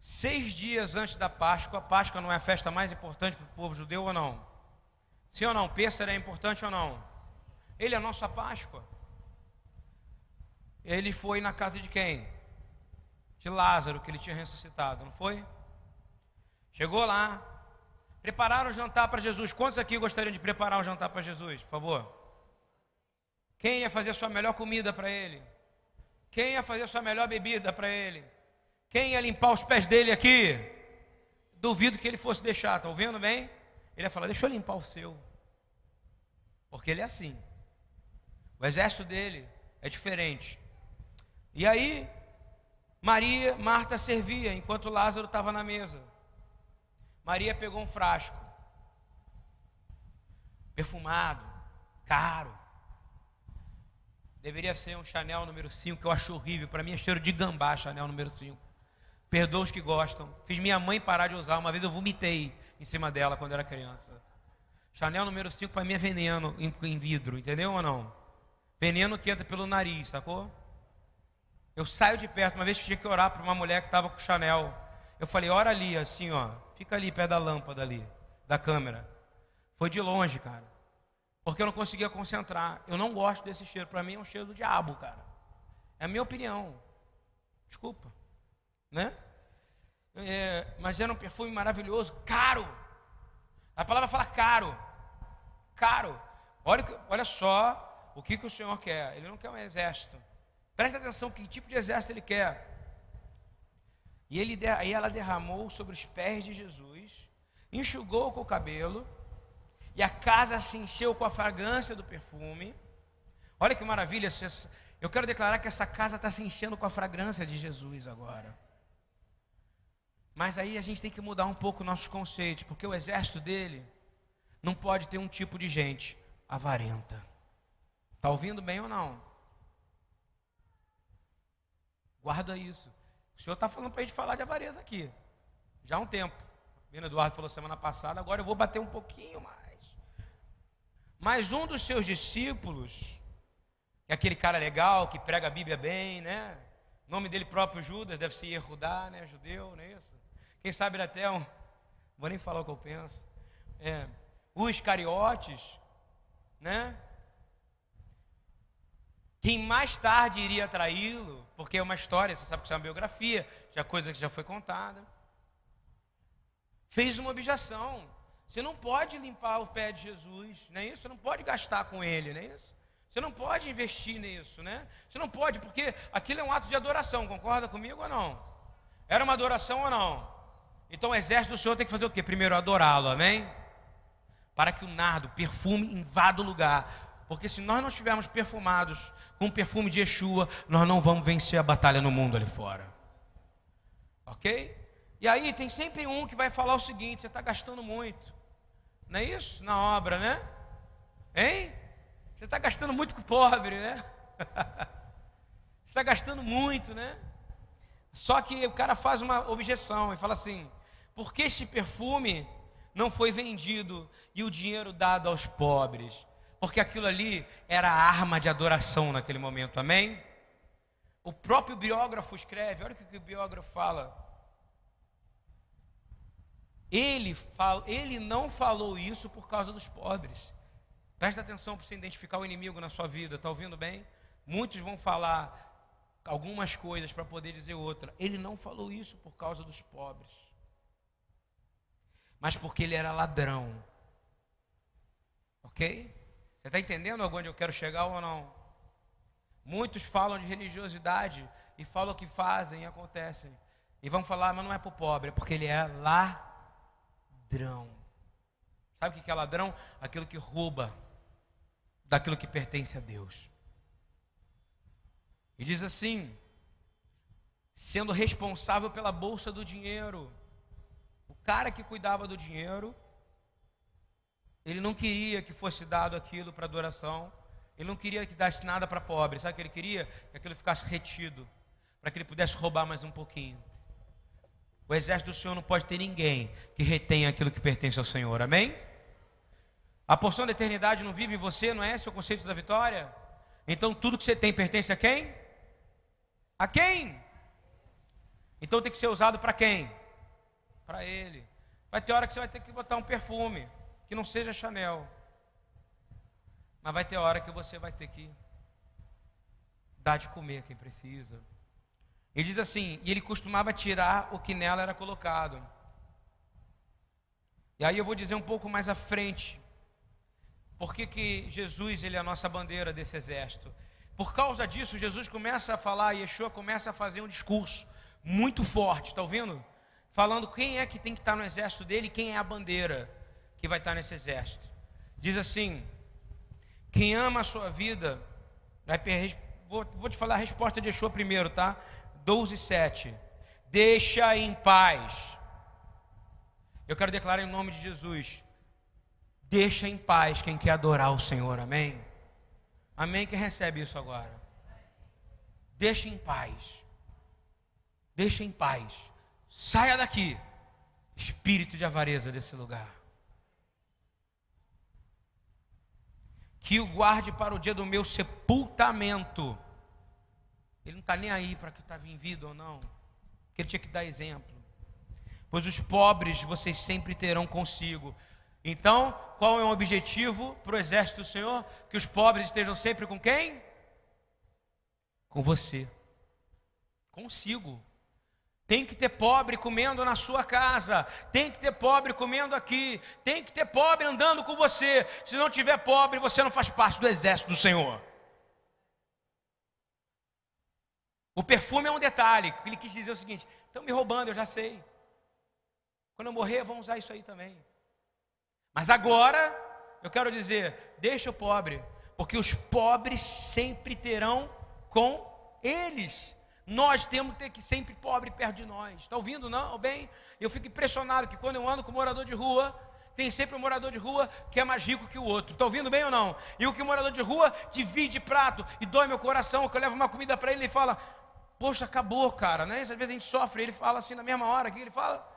Seis dias antes da Páscoa, a Páscoa não é a festa mais importante para o povo judeu ou não? Sim ou não? Pêssaro é importante ou não? Ele é a nossa Páscoa. Ele foi na casa de quem? De Lázaro, que ele tinha ressuscitado, não foi? Chegou lá, prepararam o jantar para Jesus. Quantos aqui gostariam de preparar um jantar para Jesus, por favor? Quem ia fazer a sua melhor comida para ele? Quem ia fazer a sua melhor bebida para ele? Quem ia limpar os pés dele aqui? Duvido que ele fosse deixar, estão vendo bem? Ele ia falar: Deixa eu limpar o seu. Porque ele é assim. O exército dele é diferente. E aí, Maria, Marta servia enquanto Lázaro estava na mesa. Maria pegou um frasco, perfumado, caro. Deveria ser um Chanel número 5, que eu acho horrível. Para mim é cheiro de gambá, Chanel número 5. Perdoa os que gostam. Fiz minha mãe parar de usar. Uma vez eu vomitei em cima dela quando era criança. Chanel número 5 para mim é veneno em, em, vidro, entendeu ou não? Veneno que entra pelo nariz, sacou? Eu saio de perto, uma vez tinha que orar para uma mulher que estava com Chanel. Eu falei, ora ali, assim, ó. Fica ali, perto da lâmpada ali, da câmera. Foi de longe, cara. Porque eu não conseguia concentrar. Eu não gosto desse cheiro. Para mim é um cheiro do diabo, cara. É a minha opinião. Desculpa né? É, mas era um perfume maravilhoso, caro. A palavra fala caro, caro. Olha, olha só o que, que o Senhor quer. Ele não quer um exército. Presta atenção que tipo de exército ele quer. E ele, aí ela derramou sobre os pés de Jesus, enxugou com o cabelo, e a casa se encheu com a fragrância do perfume. Olha que maravilha. Eu quero declarar que essa casa está se enchendo com a fragrância de Jesus agora. Mas aí a gente tem que mudar um pouco nossos conceitos, porque o exército dele não pode ter um tipo de gente avarenta. Está ouvindo bem ou não? Guarda isso. O senhor está falando para a gente falar de avareza aqui. Já há um tempo. O Eduardo falou semana passada, agora eu vou bater um pouquinho mais. Mas um dos seus discípulos, é aquele cara legal, que prega a Bíblia bem, né? O nome dele próprio Judas, deve ser Yehudá, né? Judeu, não é isso? Quem sabe até um. Vou nem falar o que eu penso. É, os cariotes, né? Quem mais tarde iria traí-lo, porque é uma história, você sabe que isso é uma biografia, já coisa que já foi contada. Fez uma objeção. Você não pode limpar o pé de Jesus, não é isso? Você não pode gastar com ele, não é isso? Você não pode investir nisso, né? Você não pode, porque aquilo é um ato de adoração, concorda comigo ou não? Era uma adoração ou não? Então o exército do Senhor tem que fazer o quê? Primeiro adorá-lo, amém? Para que o nardo, perfume, invada o lugar. Porque se nós não estivermos perfumados com o perfume de Yeshua, nós não vamos vencer a batalha no mundo ali fora. Ok? E aí tem sempre um que vai falar o seguinte: você está gastando muito. Não é isso? Na obra, né? Hein? Você está gastando muito com o pobre, né? Você está gastando muito, né? Só que o cara faz uma objeção e fala assim: por que este perfume não foi vendido e o dinheiro dado aos pobres? Porque aquilo ali era a arma de adoração naquele momento, amém? O próprio biógrafo escreve, olha o que o biógrafo fala. Ele, fala, ele não falou isso por causa dos pobres. Presta atenção para você identificar o inimigo na sua vida, está ouvindo bem? Muitos vão falar algumas coisas para poder dizer outra. Ele não falou isso por causa dos pobres, mas porque ele era ladrão. Ok? Você está entendendo onde eu quero chegar ou não? Muitos falam de religiosidade e falam o que fazem e acontecem. E vão falar, mas não é para o pobre, é porque ele é ladrão. Sabe o que é ladrão? Aquilo que rouba daquilo que pertence a Deus. E diz assim: sendo responsável pela bolsa do dinheiro. Cara que cuidava do dinheiro, ele não queria que fosse dado aquilo para adoração, ele não queria que desse nada para pobre, sabe o que ele queria? Que aquilo ficasse retido, para que ele pudesse roubar mais um pouquinho. O exército do Senhor não pode ter ninguém que retenha aquilo que pertence ao Senhor. Amém? A porção da eternidade não vive em você, não é esse o conceito da vitória? Então tudo que você tem pertence a quem? A quem? Então tem que ser usado para quem? Para Ele. Vai ter hora que você vai ter que botar um perfume que não seja Chanel. Mas vai ter hora que você vai ter que dar de comer a quem precisa. Ele diz assim: e ele costumava tirar o que nela era colocado. E aí eu vou dizer um pouco mais à frente, por que, que Jesus ele é a nossa bandeira desse exército. Por causa disso, Jesus começa a falar, Yeshua começa a fazer um discurso muito forte, está ouvindo? Falando quem é que tem que estar no exército dele, quem é a bandeira que vai estar nesse exército. Diz assim: quem ama a sua vida, vou, vou te falar a resposta de Yeshua primeiro, tá? 12, 7. Deixa em paz. Eu quero declarar em nome de Jesus. Deixa em paz quem quer adorar o Senhor, amém? Amém? Quem recebe isso agora? Deixa em paz. Deixa em paz. Saia daqui, espírito de avareza desse lugar. Que o guarde para o dia do meu sepultamento ele não está nem aí para que está em vida ou não. Que ele tinha que dar exemplo. Pois os pobres vocês sempre terão consigo. Então, qual é o objetivo para o exército do Senhor? Que os pobres estejam sempre com quem? Com você. Consigo. Tem que ter pobre comendo na sua casa. Tem que ter pobre comendo aqui. Tem que ter pobre andando com você. Se não tiver pobre, você não faz parte do exército do Senhor. O perfume é um detalhe. Ele quis dizer o seguinte: estão me roubando, eu já sei. Quando eu morrer, vão usar isso aí também. Mas agora, eu quero dizer: deixa o pobre, porque os pobres sempre terão com eles. Nós temos que ter que sempre pobre perto de nós. Está ouvindo, não? Bem, eu fico impressionado que quando eu ando com morador de rua, tem sempre um morador de rua que é mais rico que o outro. Está ouvindo bem ou não? E o que o morador de rua divide prato e dói meu coração, que eu levo uma comida para ele e fala: Poxa, acabou, cara, né? Às vezes a gente sofre, ele fala assim na mesma hora que ele fala.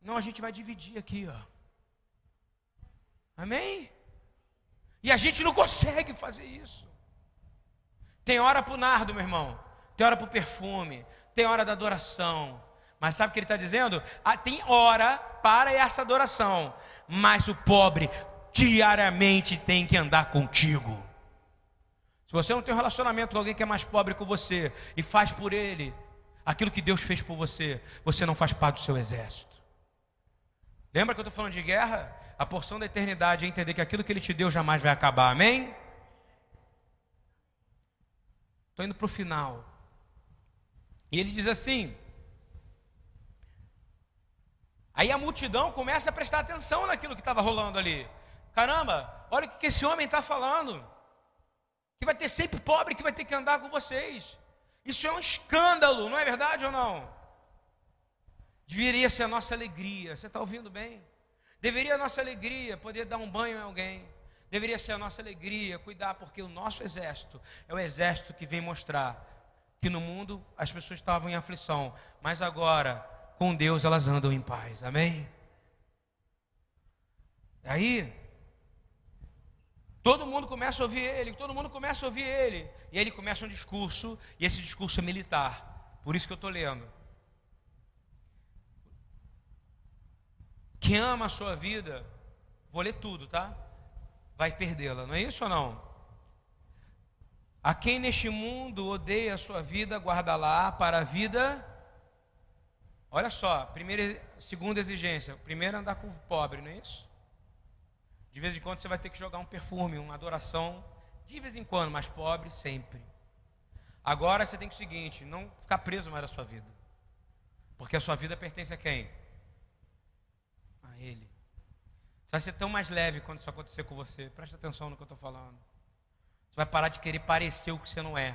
Não, a gente vai dividir aqui, ó. Amém? E a gente não consegue fazer isso. Tem hora para o nardo, meu irmão. Tem hora para o perfume. Tem hora da adoração. Mas sabe o que ele está dizendo? Ah, tem hora para essa adoração. Mas o pobre diariamente tem que andar contigo. Se você não tem um relacionamento com alguém que é mais pobre que você e faz por ele aquilo que Deus fez por você, você não faz parte do seu exército. Lembra que eu estou falando de guerra? A porção da eternidade é entender que aquilo que Ele te deu jamais vai acabar, amém? Estou indo para o final. E ele diz assim: Aí a multidão começa a prestar atenção naquilo que estava rolando ali. Caramba, olha o que esse homem está falando. Que vai ter sempre pobre que vai ter que andar com vocês. Isso é um escândalo, não é verdade ou não? Deveria ser a nossa alegria. Você está ouvindo bem? Deveria a nossa alegria poder dar um banho em alguém. Deveria ser a nossa alegria cuidar, porque o nosso exército é o exército que vem mostrar que no mundo as pessoas estavam em aflição, mas agora com Deus elas andam em paz. Amém? Aí, todo mundo começa a ouvir ele, todo mundo começa a ouvir ele, e ele começa um discurso, e esse discurso é militar. Por isso que eu estou lendo. Quem ama a sua vida, vou ler tudo, tá? vai perdê-la, não é isso ou não? A quem neste mundo odeia a sua vida, guarda-la para a vida. Olha só, primeira, segunda exigência. Primeiro, andar com o pobre, não é isso? De vez em quando você vai ter que jogar um perfume, uma adoração. De vez em quando, mas pobre sempre. Agora você tem que o seguinte: não ficar preso mais na sua vida. Porque a sua vida pertence a quem? A Ele. Você vai ser tão mais leve quando isso acontecer com você. Presta atenção no que eu estou falando. Você vai parar de querer parecer o que você não é.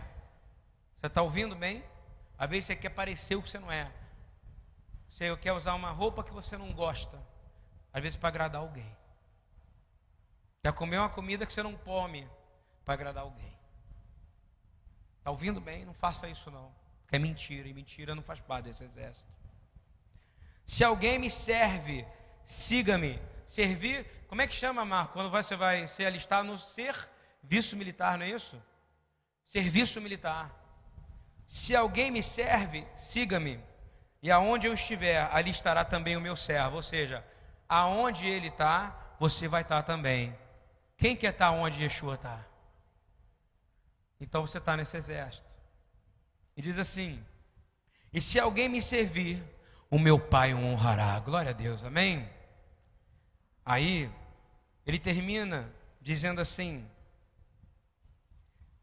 Você está ouvindo bem? Às vezes você quer parecer o que você não é. Você quer usar uma roupa que você não gosta. Às vezes para agradar alguém. Quer comer uma comida que você não come para agradar alguém. Está ouvindo bem? Não faça isso não. Porque é mentira. E mentira não faz parte desse exército. Se alguém me serve, siga-me servir, como é que chama, Marco, quando você vai se alistar no serviço militar, não é isso? Serviço militar. Se alguém me serve, siga-me. E aonde eu estiver, ali estará também o meu servo. Ou seja, aonde ele está, você vai estar também. Quem quer estar onde Yeshua está? Então você está nesse exército. E diz assim: E se alguém me servir, o meu Pai o honrará. Glória a Deus, amém? Aí, ele termina dizendo assim,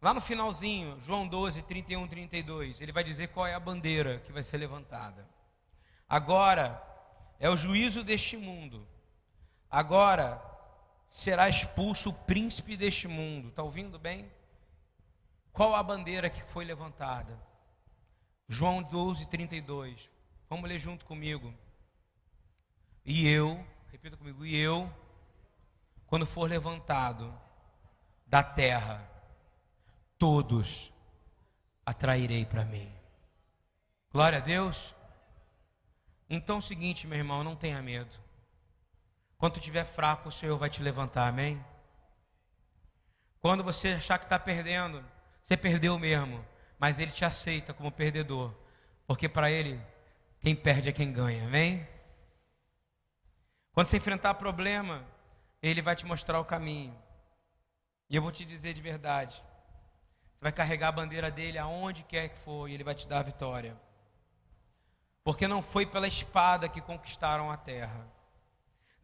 lá no finalzinho, João 12, 31, 32, ele vai dizer qual é a bandeira que vai ser levantada. Agora é o juízo deste mundo. Agora será expulso o príncipe deste mundo. Está ouvindo bem? Qual a bandeira que foi levantada? João 12, 32. Vamos ler junto comigo. E eu Repita comigo. E eu, quando for levantado da terra, todos atrairei para mim. Glória a Deus. Então é o seguinte, meu irmão, não tenha medo. Quando estiver fraco, o Senhor vai te levantar, amém? Quando você achar que está perdendo, você perdeu mesmo, mas Ele te aceita como perdedor, porque para Ele, quem perde é quem ganha, amém? Quando você enfrentar problema, Ele vai te mostrar o caminho. E eu vou te dizer de verdade: você vai carregar a bandeira dele aonde quer que for, e Ele vai te dar a vitória. Porque não foi pela espada que conquistaram a terra,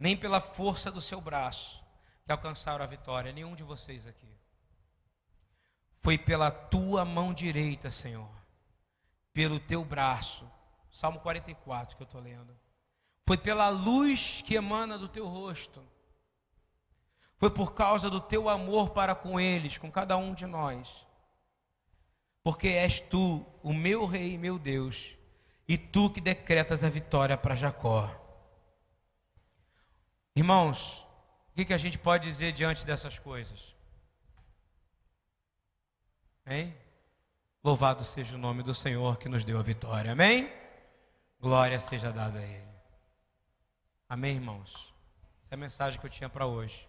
nem pela força do seu braço que alcançaram a vitória, nenhum de vocês aqui. Foi pela tua mão direita, Senhor, pelo teu braço. Salmo 44 que eu estou lendo. Foi pela luz que emana do teu rosto. Foi por causa do teu amor para com eles, com cada um de nós. Porque és tu, o meu rei e meu Deus, e tu que decretas a vitória para Jacó. Irmãos, o que, que a gente pode dizer diante dessas coisas? Hein? Louvado seja o nome do Senhor que nos deu a vitória. Amém? Glória seja dada a Ele. Amém, irmãos? Essa é a mensagem que eu tinha para hoje.